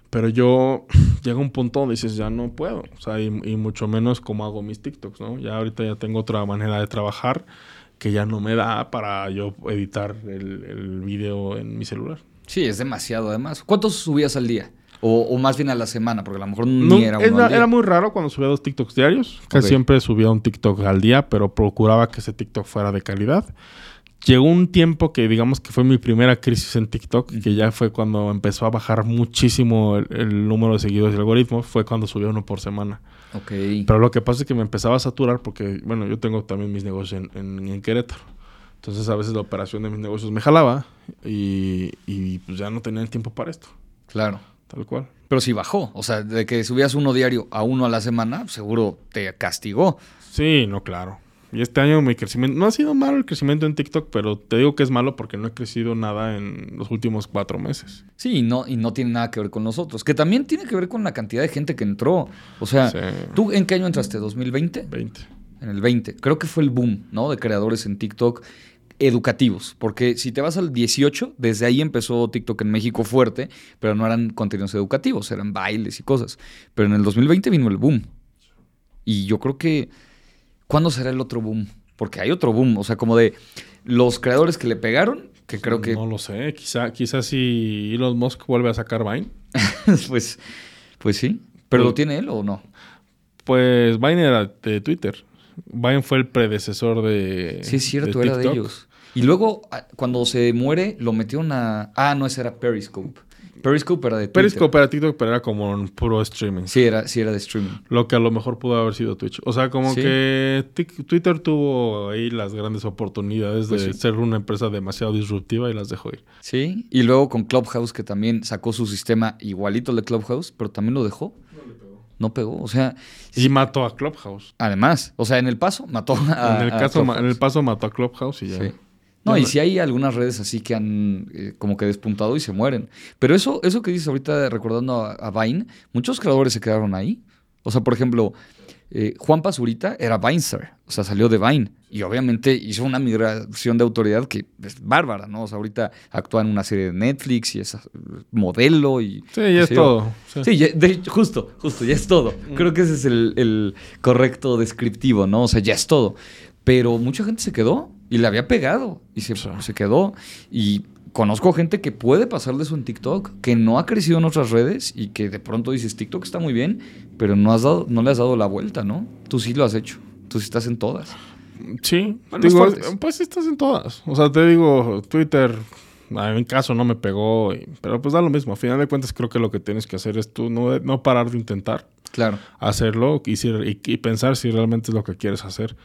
S1: Pero yo *clears throat* llega un punto donde dices ya no puedo, o sea, y, mucho menos como hago mis TikToks, ¿no? Ya ahorita ya tengo otra manera de trabajar que ya no me da para yo editar el, el video en mi celular.
S2: Sí, es demasiado además. ¿Cuántos subías al día? O, o más bien a la semana, porque a lo mejor
S1: No,
S2: ni era uno
S1: era,
S2: al día.
S1: era muy raro cuando subía dos TikToks diarios. Casi siempre subía un TikTok al día, pero procuraba que ese TikTok fuera de calidad. Llegó un tiempo que digamos que fue mi primera crisis en TikTok, que ya fue cuando empezó a bajar muchísimo el, el número de seguidores del algoritmo, fue cuando subía uno por semana.
S2: Ok.
S1: Pero lo que pasa es que me empezaba a saturar porque, bueno, yo tengo también mis negocios en, en- en Querétaro. Entonces a veces la operación de mis negocios me jalaba y, y pues ya no tenía el tiempo para esto,
S2: Claro.
S1: Tal cual.
S2: Pero sí bajó. O sea, de que subías uno diario a uno a la semana, seguro te castigó.
S1: Sí, no, claro. Y este año mi crecimiento, no ha sido malo el crecimiento en TikTok, pero te digo que es malo porque no he crecido nada en los últimos cuatro meses.
S2: Sí, y no, y no tiene nada que ver con nosotros. Que también tiene que ver con la cantidad de gente que entró. O sea,
S1: Sí.
S2: ¿tú en qué año entraste? ¿2020?
S1: 20.
S2: En el 20. Creo que fue el boom, ¿no? De creadores en TikTok educativos. Porque si te vas al 18, desde ahí empezó TikTok en México fuerte, pero no eran contenidos educativos, eran bailes y cosas. Pero en el 2020 vino el boom. Y yo creo que. ¿Cuándo será el otro boom? Porque hay otro boom. O sea, como de los creadores que le pegaron, que creo que.
S1: No lo sé. Quizá, quizá si Elon Musk vuelve a sacar Vine. *laughs*
S2: pues, pues sí. ¿Pero
S1: Pues-
S2: lo tiene él o no?
S1: Pues Vine era de Twitter. Vine fue el predecesor de.
S2: Sí, es cierto, era de ellos. Y luego, ah, cuando se muere, lo metieron a. Ah, no, ese era Periscope. Periscope era de Twitter.
S1: Periscope era TikTok, pero era como un puro streaming.
S2: Sí era, sí era de streaming.
S1: Lo que a lo mejor pudo haber sido Twitch. O sea, como
S2: Sí.
S1: que Twitter tuvo ahí las grandes oportunidades
S2: Pues
S1: de
S2: sí.
S1: ser una empresa demasiado disruptiva y las dejó ir.
S2: Sí. Y luego con Clubhouse, que también sacó su sistema igualito al de Clubhouse, pero también lo dejó. No pegó. O sea,
S1: Y mató a Clubhouse.
S2: además, o sea, en el paso mató a.
S1: en, el
S2: a
S1: caso, ma- en el paso mató a Clubhouse y ya.
S2: Sí. No, y sí hay algunas redes así que han eh, como que despuntado y se mueren. Pero eso, eso que dices ahorita recordando a, a Vine, muchos creadores se quedaron ahí. O sea, por ejemplo, eh, Juan Pazurita era Vinestar, o sea, salió de Vine. Y obviamente hizo una migración de autoridad que es bárbara, ¿no? O sea, ahorita actúa en una serie de Netflix y es modelo y...
S1: Sí, ya es todo. Sí.
S2: Sí, ya- de justo, justo, ya es todo. Creo que ese es el, el correcto descriptivo, ¿no? O sea, ya es todo. Pero mucha gente se quedó y le había pegado y se,
S1: Sí.
S2: se quedó. Y conozco gente que puede pasar de eso en TikTok, que no ha crecido en otras redes y que de pronto dices, TikTok está muy bien, pero no, has dado, no le has dado la vuelta, ¿no? Tú sí lo has hecho. Tú sí estás en todas.
S1: Sí,
S2: Bueno,
S1: digo, pues estás en todas. O sea, te digo, Twitter, en mi caso no me pegó, y- pero pues da lo mismo. A final de cuentas creo que lo que tienes que hacer es tú no, no parar de intentar
S2: Claro.
S1: hacerlo y, si- y- y pensar si realmente es lo que quieres hacer.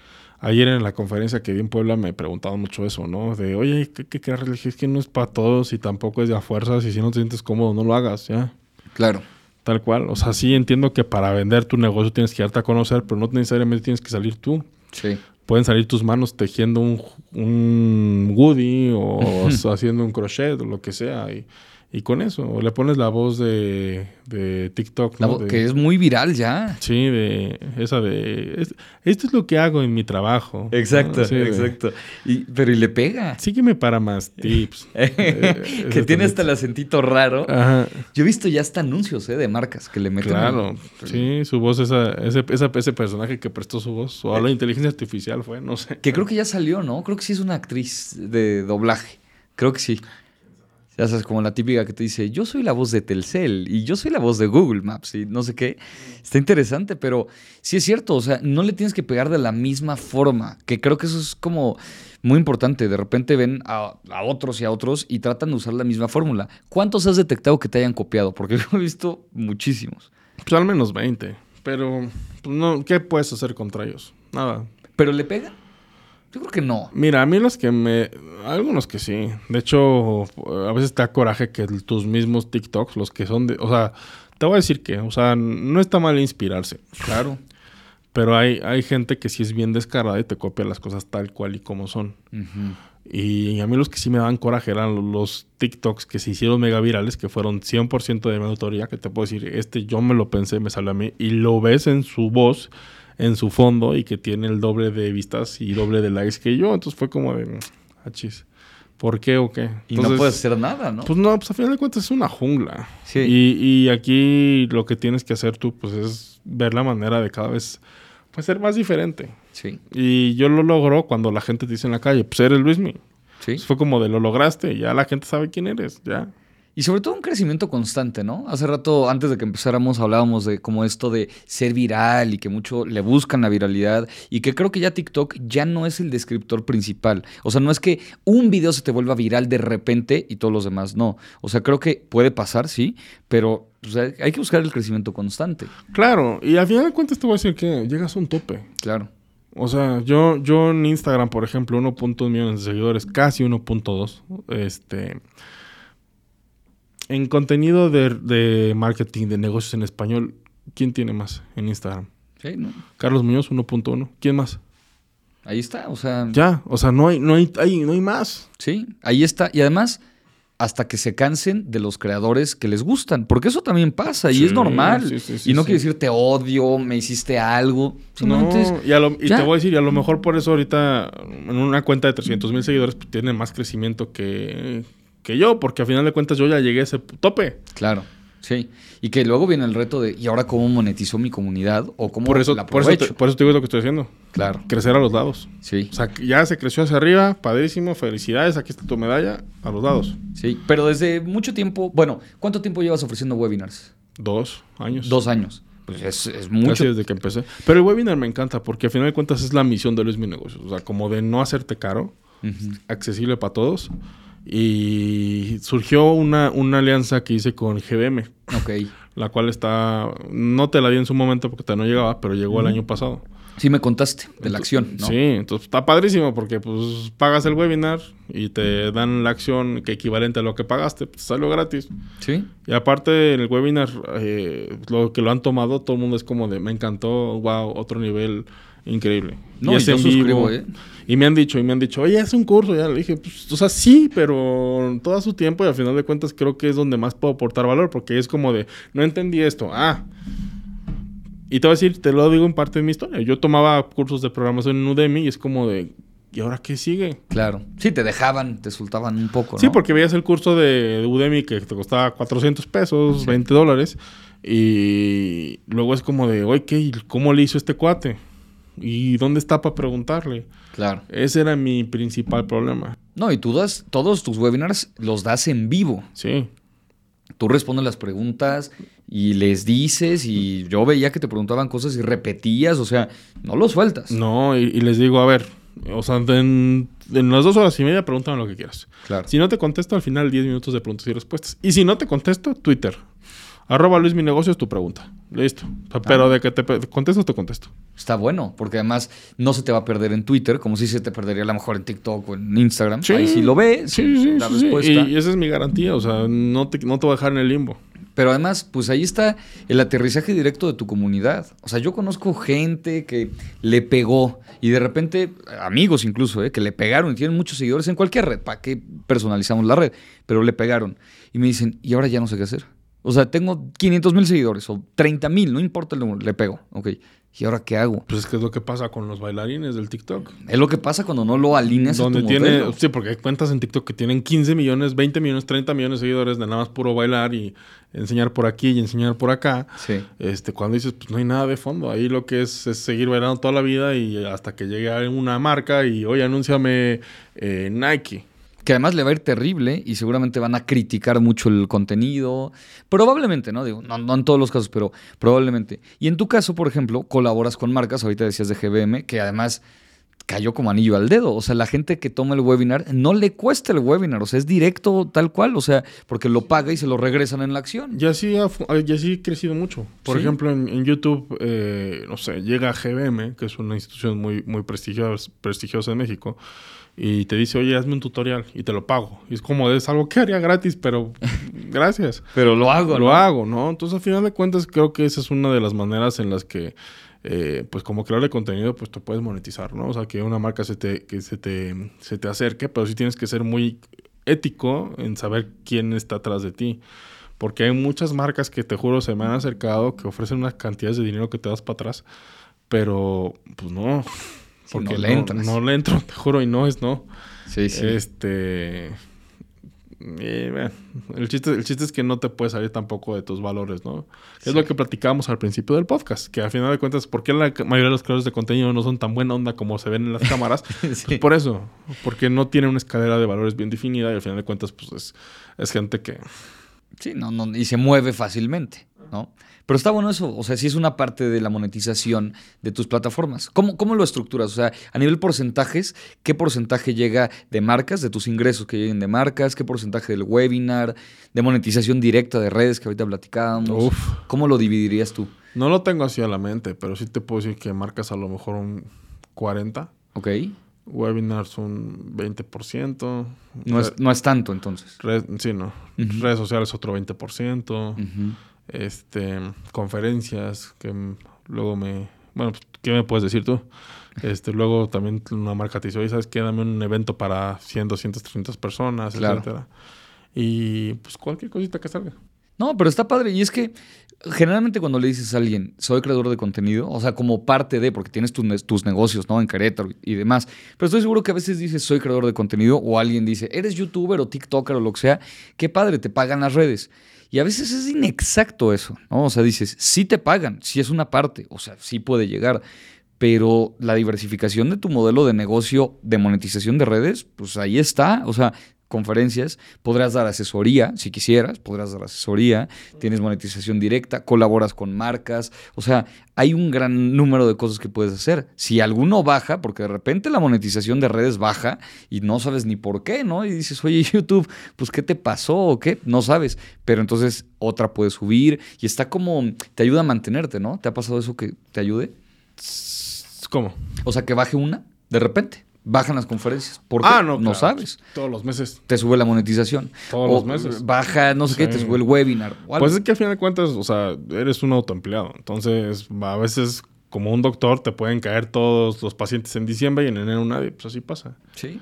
S1: Ayer en la conferencia que di en Puebla me preguntaban mucho eso, ¿no? De, oye, ¿qué, qué, qué religión? Es que no es para todos y tampoco es de a fuerzas y si no te sientes cómodo no lo hagas, ya.
S2: Claro.
S1: Tal cual. O sea, sí entiendo que para vender tu negocio tienes que darte a conocer, pero no necesariamente tienes que salir tú.
S2: Sí.
S1: pueden salir tus manos tejiendo un, un Woody o *laughs* haciendo un crochet o lo que sea. Y, y con eso, le pones la voz de, de TikTok. ¿no? De-
S2: que es muy viral ya.
S1: Sí, de esa de... es- esto es lo que hago en mi trabajo. ¿no?
S2: Exacto,
S1: Sí, de,
S2: exacto. Y, pero y le pega.
S1: Sígueme para más tips. *laughs* Eh,
S2: que tiene hasta el acentito raro.
S1: Ajá,
S2: Yo he visto ya hasta anuncios ¿eh? de marcas que le meten.
S1: claro. Sí, su voz, esa, ese, esa- ese personaje que prestó su voz. O la inteligencia artificial fue, no sé.
S2: Que creo que ya salió, ¿no? Creo que sí es una actriz de doblaje. Creo que sí. Ya sabes, como la típica que te dice, yo soy la voz de Telcel y yo soy la voz de Google Maps y no sé qué. Está interesante, pero sí es cierto, o sea, no le tienes que pegar de la misma forma, que creo que eso es como muy importante. De repente ven a, a otros y a otros y tratan de usar la misma fórmula. ¿Cuántos has detectado que te hayan copiado? Porque *laughs* yo he visto muchísimos.
S1: Pues al menos 20. Pero, pues, no, ¿qué puedes hacer contra ellos? Nada.
S2: ¿Pero le pegan? Yo creo que no.
S1: Mira, a mí los que me... Algunos que sí. De hecho, a veces te da coraje que tus mismos TikToks, los que son de... O sea, te voy a decir que, o sea, no está mal inspirarse.
S2: Claro.
S1: Pero hay, hay gente que sí es bien descarada y te copia las cosas tal cual y como son. Y a mí los que sí me daban coraje eran lo- los TikToks que se hicieron mega virales, que fueron 100% de mi autoría, que te puedo decir, este yo me lo pensé, me salió a mí, y lo ves en su voz, en su fondo, y que tiene el doble de vistas y doble de likes que yo. Entonces fue como de, achis, ¿por qué o qué?
S2: Y no
S1: Entonces,
S2: puedes hacer nada, ¿no?
S1: Pues no, pues a final de cuentas es una jungla.
S2: Sí.
S1: Y, y aquí lo que tienes que hacer tú, pues es ver la manera de cada vez, pues ser más diferente.
S2: sí,
S1: Y yo lo logro cuando la gente te dice en la calle, pues eres Luismi.
S2: sí.
S1: Fue como de lo lograste, ya la gente sabe quién eres, ya.
S2: Y sobre todo un crecimiento constante, ¿no? Hace rato, antes de que empezáramos, hablábamos de como esto de ser viral y que mucho le buscan la viralidad y que creo que ya TikTok ya no es el descriptor principal. O sea, no es que un video se te vuelva viral de repente y todos los demás no. O sea, creo que puede pasar, sí, pero pues, hay hay que buscar el crecimiento constante.
S1: Claro, y al final de cuentas te voy a decir que llegas a un tope.
S2: Claro.
S1: O sea, yo, yo en Instagram, por ejemplo, 1.1 millones de seguidores, casi 1.2. Este. En contenido de, de marketing, de negocios en español, ¿quién tiene más en Instagram?
S2: Sí, ¿no?
S1: Carlos Muñoz, 1.1. ¿Quién más?
S2: Ahí está, o sea,
S1: Ya, o sea, no hay, no hay, hay- no hay más.
S2: sí, ahí está. Y además, hasta que se cansen de los creadores que les gustan, porque eso también pasa y
S1: Sí,
S2: es normal.
S1: sí, sí, sí,
S2: y no quiere decir te odio, me hiciste algo. Es-
S1: No, y, a lo- y
S2: ya.
S1: te voy a decir, y a lo mejor por eso ahorita en una cuenta de 300 mil seguidores pues, tiene más crecimiento que, que yo, porque a final de cuentas yo ya llegué a ese tope.
S2: Claro, sí. Y que luego viene el reto de, ¿y ahora cómo monetizo mi comunidad? ¿O cómo
S1: Por eso,
S2: la
S1: por, eso te, por eso te digo lo que estoy haciendo.
S2: Claro,
S1: Crecer a los lados.
S2: sí,
S1: O sea, ya se creció hacia arriba, padrísimo, felicidades, aquí está tu medalla, a los lados.
S2: sí. Pero desde mucho tiempo, bueno, ¿cuánto tiempo llevas ofreciendo webinars?
S1: Dos años.
S2: Dos años. Pues es, es
S1: Casi
S2: mucho.
S1: desde que empecé. Pero el webinar me encanta porque al final de cuentas es la misión de Luis Mi Negocios. O sea, como de no hacerte caro, accesible para todos. Y surgió una, una alianza que hice con GBM,
S2: Ok.
S1: la cual está, no te la di en su momento porque todavía no llegaba, pero llegó el año pasado.
S2: Sí me contaste de la acción, ¿no?
S1: Sí, entonces está padrísimo porque pues pagas el webinar y te dan la acción que equivalente a lo que pagaste, pues salió gratis.
S2: Sí.
S1: Y aparte en el webinar, eh, lo que lo han tomado, todo el mundo es como de, me encantó, wow, otro nivel increíble.
S2: No, y
S1: es
S2: yo suscribo,
S1: vivo.
S2: ¿eh?
S1: Y me han dicho, y me han dicho, oye, es un curso. Ya le dije, pues, o sea, sí, pero todo su tiempo y al final de cuentas creo que es donde más puedo aportar valor, porque es como de, no entendí esto. Ah. Y te voy a decir, te lo digo en parte de mi historia. Yo tomaba cursos de programación en Udemy y es como de, ¿y ahora qué sigue?
S2: Claro. Sí, te dejaban, te soltaban un poco, ¿no?
S1: Sí, porque veías el curso de Udemy que te costaba 400 pesos,
S2: Sí.
S1: 20 dólares. Y luego es como de, oye, ¿qué? ¿cómo le hizo este cuate? ¿Y dónde está para preguntarle?
S2: Claro.
S1: Ese era mi principal problema.
S2: No, y tú das, todos tus webinars los das en vivo.
S1: Sí.
S2: Tú respondes las preguntas y les dices y yo veía que te preguntaban cosas y repetías, o sea, no lo sueltas.
S1: No, y, y les digo, a ver, o sea, en, en las dos horas y media pregúntame lo que quieras.
S2: Claro.
S1: Si no te contesto, al final 10 minutos de preguntas y respuestas. Y si no te contesto, Twitter. Arroba Luis Mi Negocio es tu pregunta. Listo. O sea, Pero de que te contesto, te contesto.
S2: Está bueno, porque además no se te va a perder en Twitter, como si se te perdería a lo mejor en TikTok o en Instagram.
S1: Sí.
S2: Ahí sí lo ves,
S1: Sí, sí,
S2: la
S1: sí, sí.
S2: respuesta.
S1: Y esa es mi garantía. O sea, no te, no te voy a dejar en el limbo.
S2: Pero además, pues ahí está el aterrizaje directo de tu comunidad. O sea, yo conozco gente que le pegó y de repente, amigos incluso, ¿eh? que le pegaron y tienen muchos seguidores en cualquier red. ¿Para qué personalizamos la red? Pero le pegaron. Y me dicen, y ahora ya no sé qué hacer. O sea, tengo 500 mil seguidores o 30 mil, no importa el número, le pego. Ok. ¿Y ahora qué hago?
S1: Pues es que es lo que pasa con los bailarines del TikTok.
S2: Es lo que pasa cuando no lo alineas a
S1: Donde
S2: tu
S1: tiene,
S2: modelo.
S1: sí, porque hay cuentas en TikTok que tienen 15 millones, 20 millones, 30 millones de seguidores de nada más puro bailar y enseñar por aquí y enseñar por acá.
S2: Sí.
S1: Este, cuando dices, pues no hay nada de fondo. Ahí lo que es es seguir bailando toda la vida y hasta que llegue a una marca y, oye, anúnciame eh, Nike.
S2: Que además le va a ir terrible y seguramente van a criticar mucho el contenido. Probablemente, ¿no? Digo, no, no en todos los casos, pero probablemente. Y en tu caso, por ejemplo, colaboras con marcas, ahorita decías de GBM, que además cayó como anillo al dedo. O sea, la gente que toma el webinar no le cuesta el webinar, o sea, es directo tal cual, o sea, porque lo paga y se lo regresan en la acción.
S1: Ya sí ha, ya sí ha crecido mucho. Por
S2: Sí.
S1: ejemplo, en, en YouTube, eh, no sé, llega GBM, que es una institución muy, muy prestigiosa, prestigiosa en México, y te dice, oye, hazme un tutorial y te lo pago. Y es como, es algo que haría gratis, pero *laughs* gracias.
S2: Pero lo hago,
S1: lo
S2: ¿no?
S1: hago, ¿no? Entonces, al final de cuentas, creo que esa es una de las maneras en las que, eh, pues, como creador de contenido, pues, te puedes monetizar, ¿no? O sea, que una marca se te, que se te, se te acerque, pero sí tienes que ser muy ético en saber quién está atrás de ti. Porque hay muchas marcas que, te juro, se me han acercado, que ofrecen unas cantidades de dinero que te das para atrás, pero, pues, no.
S2: Sí, no
S1: Porque
S2: le entras.
S1: no le entro, te juro, y no es no.
S2: Sí, sí.
S1: Este. y, bueno, el, chiste, el chiste es que no te puedes salir tampoco de tus valores, ¿no? Es lo que platicábamos al principio del podcast, que al final de cuentas, ¿por qué la mayoría de los creadores de contenido no son tan buena onda como se ven en las cámaras? *laughs*
S2: Sí.
S1: Pues por eso, porque no tienen una escalera de valores bien definida y al final de cuentas, pues es, es gente que...
S2: Sí, no, no, y se mueve fácilmente, ¿no? Pero está bueno eso, o sea, sí es una parte de la monetización de tus plataformas. ¿Cómo, cómo lo estructuras? O sea, a nivel porcentajes, ¿qué porcentaje llega de marcas, de tus ingresos que lleguen de marcas? ¿Qué porcentaje del webinar, de monetización directa de redes que ahorita platicábamos?
S1: Uf.
S2: ¿Cómo lo dividirías tú?
S1: No lo tengo así a la mente, pero sí te puedo decir que marcas a lo mejor un 40%,
S2: ¿Ok?
S1: webinars un 20%.
S2: No es, no es tanto entonces.
S1: Red- sí, no. Redes sociales otro 20%.
S2: Ujú.
S1: Este, conferencias que luego me... Bueno, pues, ¿qué me puedes decir tú? Este, luego también una marca te dice, oye, ¿sabes qué? Dame un evento para 100, 200, 300 personas,
S2: Claro.
S1: etcétera. Y pues cualquier cosita que salga.
S2: No, pero está padre. Y es que generalmente cuando le dices a alguien, soy creador de contenido, o sea, como parte de, porque tienes tus, ne- tus negocios, ¿no? En Querétaro y demás. Pero estoy seguro que a veces dices, soy creador de contenido, o alguien dice, eres youtuber o TikToker o lo que sea. Qué padre, te pagan las redes. Y a veces es inexacto eso, ¿no? O sea, dices, sí te pagan, sí es una parte, o sea, sí puede llegar. Pero la diversificación de tu modelo de negocio de monetización de redes, pues ahí está. O sea, conferencias, podrás dar asesoría, si quisieras, podrás dar asesoría, tienes monetización directa, colaboras con marcas, o sea, hay un gran número de cosas que puedes hacer. Si alguno baja, porque de repente la monetización de redes baja y no sabes ni por qué, ¿no? Y dices, oye, *laughs* YouTube, pues ¿qué te pasó o qué? No sabes, pero entonces otra puede subir y está como, te ayuda a mantenerte, ¿no? ¿Te ha pasado eso que te ayude?
S1: ¿Cómo?
S2: O sea, que baje una, de repente, bajan las conferencias. ¿Por qué?
S1: Ah, no,
S2: no
S1: claro.
S2: sabes
S1: Todos los meses.
S2: te sube la monetización.
S1: Todos
S2: O
S1: los meses.
S2: Baja, no sé qué, te sube el webinar. o algo.
S1: Pues es que al final de cuentas, o sea, eres un autoempleado. Entonces, a veces, como un doctor, te pueden caer todos los pacientes en diciembre y en enero nadie. Pues así pasa.
S2: Sí.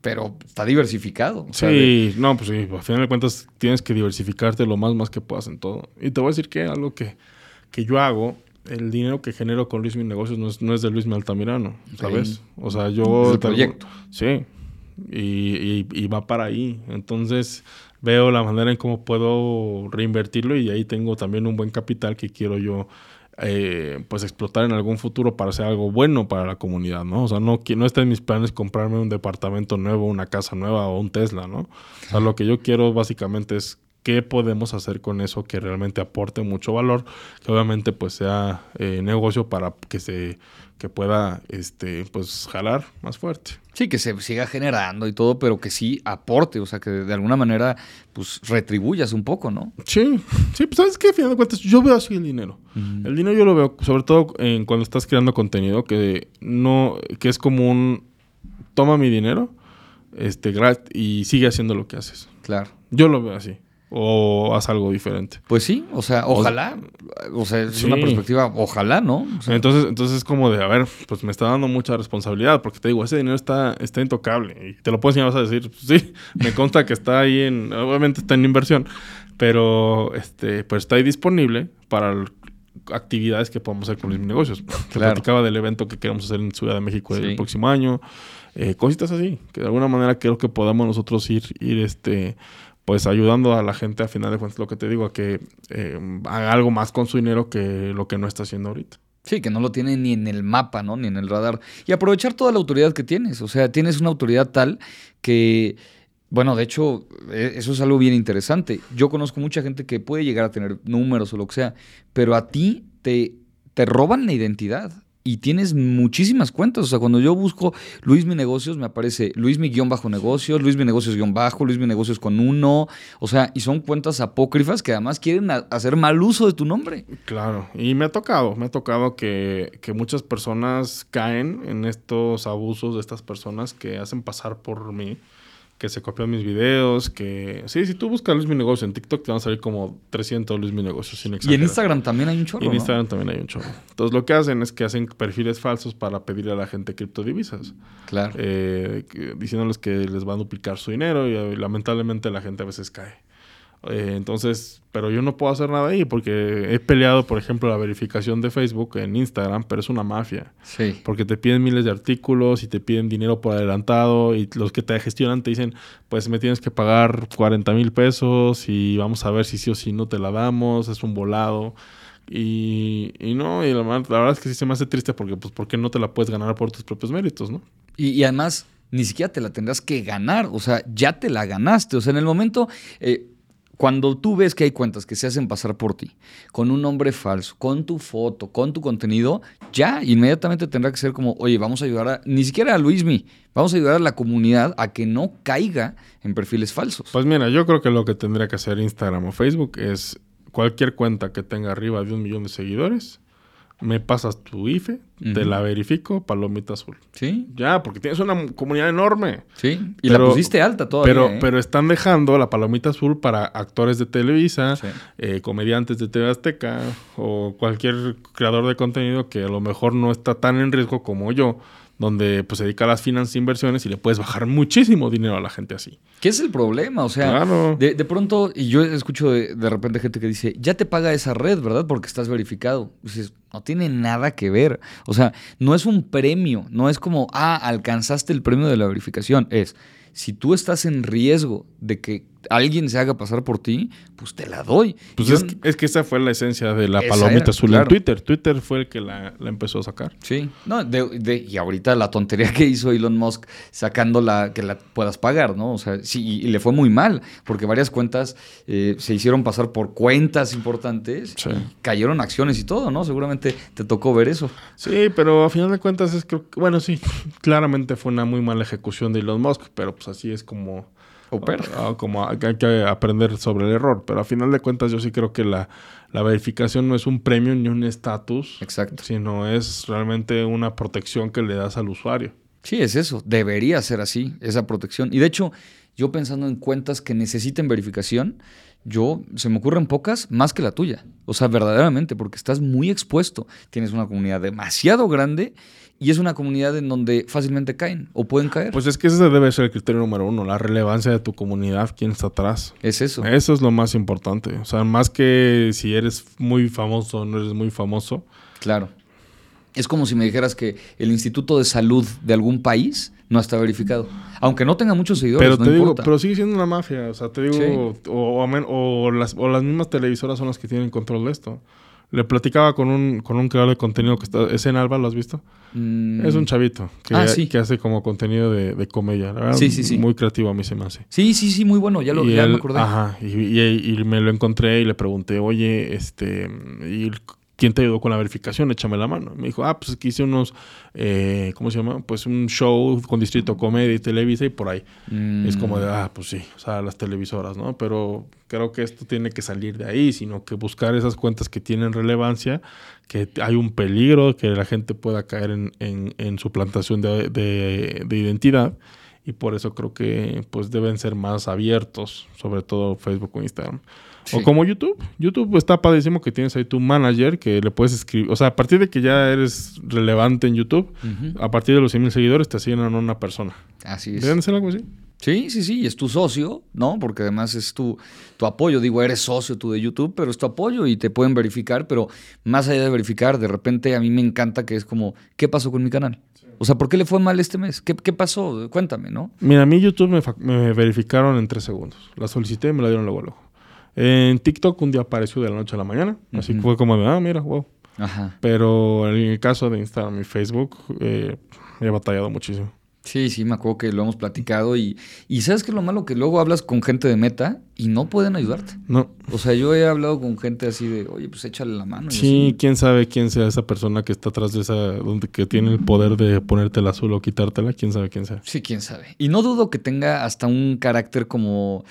S2: Pero está diversificado. o
S1: Sí,
S2: de-
S1: no, pues sí, al final de cuentas tienes que diversificarte lo más, más que puedas en todo. Y te voy a decir que algo que, que yo hago, el dinero que genero con Luis Mi Negocios no es, no es de Luis Mi Altamirano, ¿sabes? O sea, yo...
S2: Es el proyecto.
S1: Sí, y, y- y va para ahí. Entonces veo la manera en cómo puedo reinvertirlo y ahí tengo también un buen capital que quiero yo eh, pues explotar en algún futuro para hacer algo bueno para la comunidad, ¿no? O sea, no, no está en mis planes comprarme un departamento nuevo, una casa nueva o un Tesla, ¿no? O sea, lo que yo quiero básicamente es qué podemos hacer con eso que realmente aporte mucho valor, que obviamente pues sea eh, negocio para que se que pueda este pues jalar más fuerte.
S2: Sí, que se siga generando y todo, pero que sí aporte, o sea, que de alguna manera, pues retribuyas un poco, ¿no?
S1: Sí, sí, pues sabes que al final de cuentas yo veo así el dinero. El dinero yo lo veo, sobre todo en cuando estás creando contenido, que no, que es como un toma mi dinero, este, y sigue haciendo lo que haces.
S2: Claro.
S1: Yo lo veo así. O haz algo diferente.
S2: Pues sí, o sea, ojalá, o sea, es una perspectiva, ojalá, ¿no?
S1: entonces, entonces es como de, a ver, pues me está dando mucha responsabilidad, porque te digo, ese dinero está, está intocable, y te lo puedo enseñar, vas a decir, sí, me consta que está ahí en, obviamente está en inversión, pero este, pues está ahí disponible para actividades que podamos hacer con mis negocios. Te platicaba del evento que queremos hacer en Ciudad de México el próximo año, eh, cositas así, que de alguna manera creo que podamos nosotros ir, ir este pues ayudando a la gente a final de cuentas lo que te digo, a que eh, haga algo más con su dinero que lo que no está haciendo ahorita.
S2: Sí, que no lo tiene ni en el mapa, ¿no? Ni en el radar. Y aprovechar toda la autoridad que tienes. O sea, tienes una autoridad tal que, bueno, de hecho, e, eso es algo bien interesante. Yo conozco mucha gente que puede llegar a tener números o lo que sea, pero a ti te, te roban la identidad y tienes muchísimas cuentas. O sea, cuando yo busco Luis Mi Negocios, me aparece Luis Mi guion bajo negocios, Luis Mi Negocios guion bajo, Luis Mi Negocios con uno. O sea, y son cuentas apócrifas que además quieren hacer mal uso de tu nombre.
S1: Claro, y me ha tocado, me ha tocado que, que muchas personas caen en estos abusos de estas personas que hacen pasar por mí que se copian mis videos, que... Sí, si tú buscas Luis Mi Negocio en TikTok te van a salir como 300 Luis Mi Negocios, sin
S2: Y en Instagram también hay un chorro,
S1: Y en Instagram también hay un chorro. Entonces lo que hacen es que hacen perfiles falsos para pedirle a la gente criptodivisas.
S2: Claro.
S1: Eh, diciéndoles que les van a duplicar su dinero y lamentablemente la gente a veces cae. Eh, entonces, pero yo no puedo hacer nada ahí porque he peleado, por ejemplo, la verificación de Facebook en Instagram, pero es una mafia.
S2: Sí.
S1: Porque te piden miles de artículos y te piden dinero por adelantado y los que te gestionan te dicen, pues me tienes que pagar 40 mil pesos y vamos a ver si sí o si no te la damos, es un volado. Y, y no, y la, verdad es que sí se me hace triste porque, pues, ¿por qué no te la puedes ganar por tus propios méritos, no?
S2: Y, y además, ni siquiera te la tendrás que ganar, o sea, ya te la ganaste, o sea, en el momento... Eh, cuando tú ves que hay cuentas que se hacen pasar por ti, con un nombre falso, con tu foto, con tu contenido, ya inmediatamente tendrá que ser como, oye, vamos a ayudar a, ni siquiera a Luismi, vamos a ayudar a la comunidad a que no caiga en perfiles falsos.
S1: Pues mira, yo creo que lo que tendría que hacer Instagram o Facebook es cualquier cuenta que tenga arriba de un millón de seguidores, me pasas tu IFE, te la verifico, palomita azul.
S2: Sí.
S1: Ya, porque tienes una comunidad enorme.
S2: Sí. Y la pusiste alta todavía.
S1: Pero, ¿eh? pero están dejando la palomita azul para actores de Televisa, eh, comediantes de TV Azteca o cualquier creador de contenido que a lo mejor no está tan en riesgo como yo donde pues se dedica a las finanzas e inversiones y le puedes bajar muchísimo dinero a la gente así.
S2: ¿Qué es el problema? O sea, de, pronto, y yo escucho de, de, repente gente que dice, ya te paga esa red, ¿verdad? Porque estás verificado. dices, no tiene nada que ver. O sea, no es un premio, no es como, ah, alcanzaste el premio de la verificación. Es, si tú estás en riesgo de que alguien se haga pasar por ti, pues te la doy.
S1: Pues es, que, esa fue la esencia de la palomita azul en Twitter. Twitter fue el que la, empezó a sacar.
S2: Sí, no, y ahorita la tontería que hizo Elon Musk sacando la que la puedas pagar, ¿no? O sea, sí, y, le fue muy mal, porque varias cuentas eh, se hicieron pasar por cuentas importantes y cayeron acciones y todo, ¿no? Seguramente te tocó ver eso.
S1: Sí, pero a final de cuentas es que, bueno, sí, *laughs* claramente fue una muy mala ejecución de Elon Musk, pero pues así es como Ah, como hay que aprender sobre el error. Pero a final de cuentas, yo sí creo que la, la verificación no es un premio ni un estatus.
S2: Exacto.
S1: Sino es realmente una protección que le das al usuario.
S2: Sí, es eso. Debería ser así, esa protección. Y de hecho, yo pensando en cuentas que necesiten verificación, yo se me ocurren pocas más que la tuya. O sea, verdaderamente, porque estás muy expuesto. Tienes una comunidad demasiado grande y es una comunidad en donde fácilmente caen o pueden caer.
S1: Pues es que ese debe ser el criterio número uno, la relevancia de tu comunidad, quién está atrás.
S2: Es eso.
S1: Eso es lo más importante. O sea, más que si eres muy famoso o no eres muy famoso.
S2: Claro. Es como si me dijeras que el Instituto de Salud de algún país no está verificado. Aunque no tenga muchos seguidores,
S1: pero te digo, Pero sigue siendo una mafia. O sea, te digo, o, las, o las mismas televisoras son las que tienen control de esto. Le platicaba con un, con un creador de contenido que está, es en Alba, ¿lo has visto? Mm. Es un chavito que, ah, que hace como contenido de, de comedia. La verdad, sí, sí, sí. Muy creativo a mí se me hace.
S2: Sí, sí, sí, muy bueno, ya lo ya me acordé.
S1: Ajá, y, y, y, me lo encontré y le pregunté, oye, este, y ¿quién te ayudó con la verificación? Échame la mano. Me dijo, ah, pues que hice unos, eh, ¿cómo se llama? Pues un show con Distrito Comedia y Televisa y por ahí. Es como de, ah, pues sí, o sea, las televisoras, ¿no? Pero creo que esto tiene que salir de ahí, sino que buscar esas cuentas que tienen relevancia, que hay un peligro, que la gente pueda caer en, en, en su plantación de, de, de identidad y por eso creo que pues deben ser más abiertos, sobre todo Facebook o Instagram. O como YouTube. YouTube está padrísimo que tienes ahí tu manager que le puedes escribir. O sea, a partir de que ya eres relevante en YouTube, a partir de los 100 mil seguidores te asignan a una persona.
S2: Así es.
S1: ¿Deben ser algo así?
S2: Sí, sí, sí, y es tu socio, ¿no? Porque además es tu, tu apoyo. Digo, eres socio tú de YouTube, pero es tu apoyo y te pueden verificar, pero más allá de verificar, de repente a mí me encanta que es como, ¿qué pasó con mi canal? O sea, ¿por qué le fue mal este mes? ¿Qué, qué pasó? Cuéntame, ¿no?
S1: Mira, a mí YouTube me, me, verificaron en tres segundos. La solicité y me la dieron luego, luego. En TikTok un día apareció de la noche a la mañana. Así fue como de, ah, mira, wow. Ajá. Pero en el caso de Instagram y Facebook, eh, he batallado muchísimo.
S2: Sí, sí, me acuerdo que lo hemos platicado y, y sabes que lo malo que luego hablas con gente de meta y no pueden ayudarte.
S1: No.
S2: O sea, yo he hablado con gente así de, oye, pues échale la mano.
S1: Sí, quién sabe quién sea esa persona que está atrás de esa, donde que tiene el poder de ponerte el azul o quitártela, quién sabe quién sea.
S2: Sí, quién sabe. Y no dudo que tenga hasta un carácter como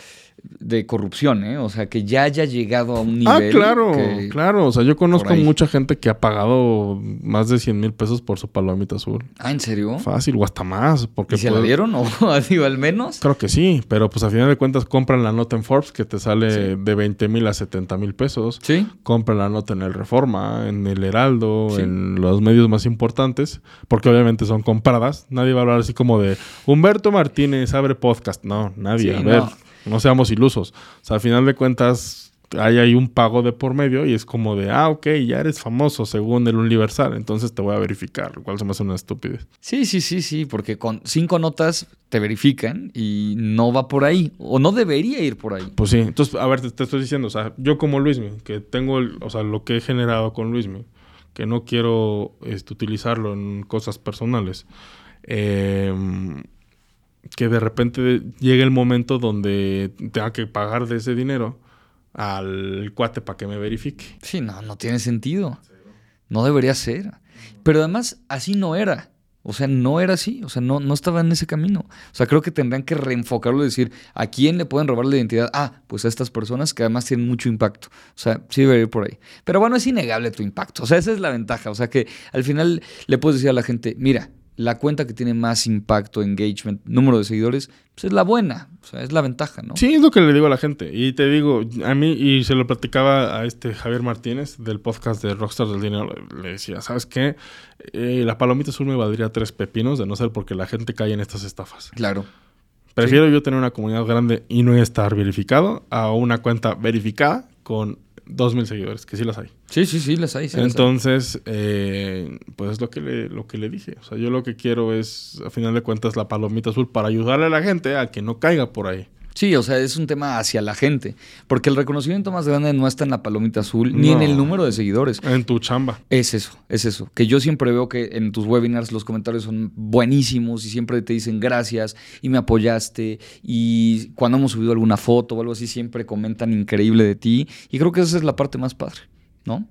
S2: de corrupción, ¿eh? O sea, que ya haya llegado a un ah,
S1: nivel. Ah, claro, claro. O sea, yo conozco mucha gente que ha pagado más de 100 mil pesos por su palomita azul.
S2: Ah, ¿en serio?
S1: Fácil, o hasta más. Porque
S2: ¿Y se la dieron o *laughs* digo, al menos?
S1: Creo que sí, pero pues a final de cuentas compran la nota en Forbes que te sale de 20 mil a 70 mil pesos.
S2: Sí.
S1: Compran la nota en el Reforma, en el Heraldo, en los medios más importantes, porque obviamente son compradas. Nadie va a hablar así como de Humberto Martínez abre podcast. No, nadie. a ver. No seamos ilusos. O sea, al final de cuentas, hay ahí un pago de por medio y es como de, ah, ok, ya eres famoso según el Universal, entonces te voy a verificar, lo cual se me hace una estupidez.
S2: Sí, sí, sí, sí, porque con cinco notas te verifican y no va por ahí, o no debería ir por ahí.
S1: Pues sí, entonces, a ver, te, estoy diciendo, o sea, yo como Luismi, que tengo, o sea, lo que he generado con Luismi, que no quiero este, utilizarlo en cosas personales. Eh, que de repente llegue el momento donde tenga que pagar de ese dinero al cuate para que me verifique.
S2: Sí, no, no tiene sentido. No debería ser. Pero además, así no era. O sea, no era así. O sea, no, no estaba en ese camino. O sea, creo que tendrían que reenfocarlo y decir, ¿a quién le pueden robar la identidad? Ah, pues a estas personas que además tienen mucho impacto. O sea, sí debería ir por ahí. Pero bueno, es innegable tu impacto. O sea, esa es la ventaja. O sea, que al final le puedes decir a la gente, mira, la cuenta que tiene más impacto, engagement, número de seguidores, pues es la buena, o sea, es la ventaja, ¿no?
S1: Sí, es lo que le digo a la gente. Y te digo, a mí, y se lo platicaba a este Javier Martínez del podcast de Rockstar del Dinero, le decía, ¿sabes qué? Eh, la palomita azul me valdría tres pepinos, de no ser porque la gente cae en estas estafas.
S2: Claro.
S1: Prefiero yo tener una comunidad grande y no estar verificado a una cuenta verificada con dos mil seguidores, que sí las hay.
S2: Sí, sí, sí, las hay.
S1: Entonces, eh, pues es lo que, le, lo que le dije. O sea, yo lo que quiero es, a final de cuentas, la palomita azul para ayudarle a la gente a que no caiga por ahí.
S2: Sí, o sea, es un tema hacia la gente. Porque el reconocimiento más grande no está en la palomita azul ni en el número de seguidores.
S1: En tu chamba.
S2: Es eso, es eso. Que yo siempre veo que en tus webinars los comentarios son buenísimos y siempre te dicen gracias y me apoyaste. Y cuando hemos subido alguna foto o algo así, siempre comentan increíble de ti. Y creo que esa es la parte más padre, ¿no?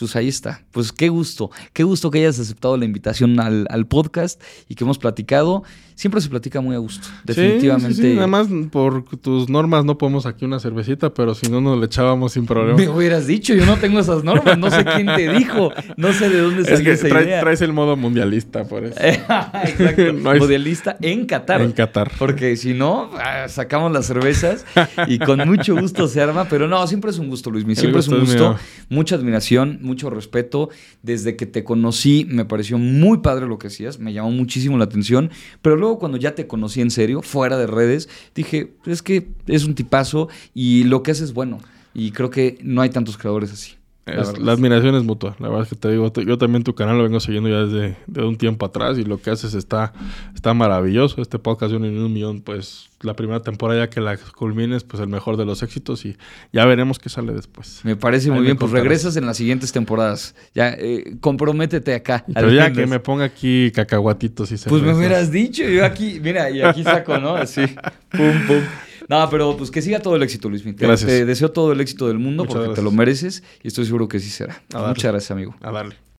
S2: Pues ahí está. Pues qué gusto, qué gusto que hayas aceptado la invitación al, podcast y que hemos platicado. Siempre se platica muy a gusto, definitivamente. Sí,
S1: Nada más por tus normas no podemos aquí una cervecita, pero si no nos le echábamos sin problema.
S2: Me hubieras dicho, yo no tengo esas normas, no sé quién te dijo, no sé de dónde salió es que
S1: traes el modo mundialista, por eso. *laughs*
S2: Exacto, *laughs* mundialista en Qatar.
S1: En Qatar.
S2: Porque si no, ah, sacamos las cervezas y con mucho gusto se arma, pero no, siempre es un gusto, Luis, siempre es un gusto, mucha admiración mucho respeto. Desde que te conocí me pareció muy padre lo que hacías, me llamó muchísimo la atención, pero luego cuando ya te conocí en serio, fuera de redes, dije, es que es un tipazo y lo que haces es bueno. Y creo que no hay tantos creadores así.
S1: La, admiración es mutua. La verdad es que te digo, yo también tu canal lo vengo siguiendo ya desde, un tiempo atrás y lo que haces está, está maravilloso. Este podcast de un, un millón, pues la primera temporada ya que la culmines, pues el mejor de los éxitos y ya veremos qué sale después.
S2: Me parece muy bien, pues regresas en las siguientes temporadas. Ya, eh, comprométete acá.
S1: Pero ya que me ponga aquí cacahuatitos y
S2: Pues me hubieras dicho, yo aquí, mira, y aquí saco, ¿no? *laughs* Así, pum, pum. No, pero pues que siga todo el éxito, Luis. Te, gracias. te deseo todo el éxito del mundo porque te lo mereces y estoy seguro que sí será. Muchas gracias, amigo.
S1: A darle.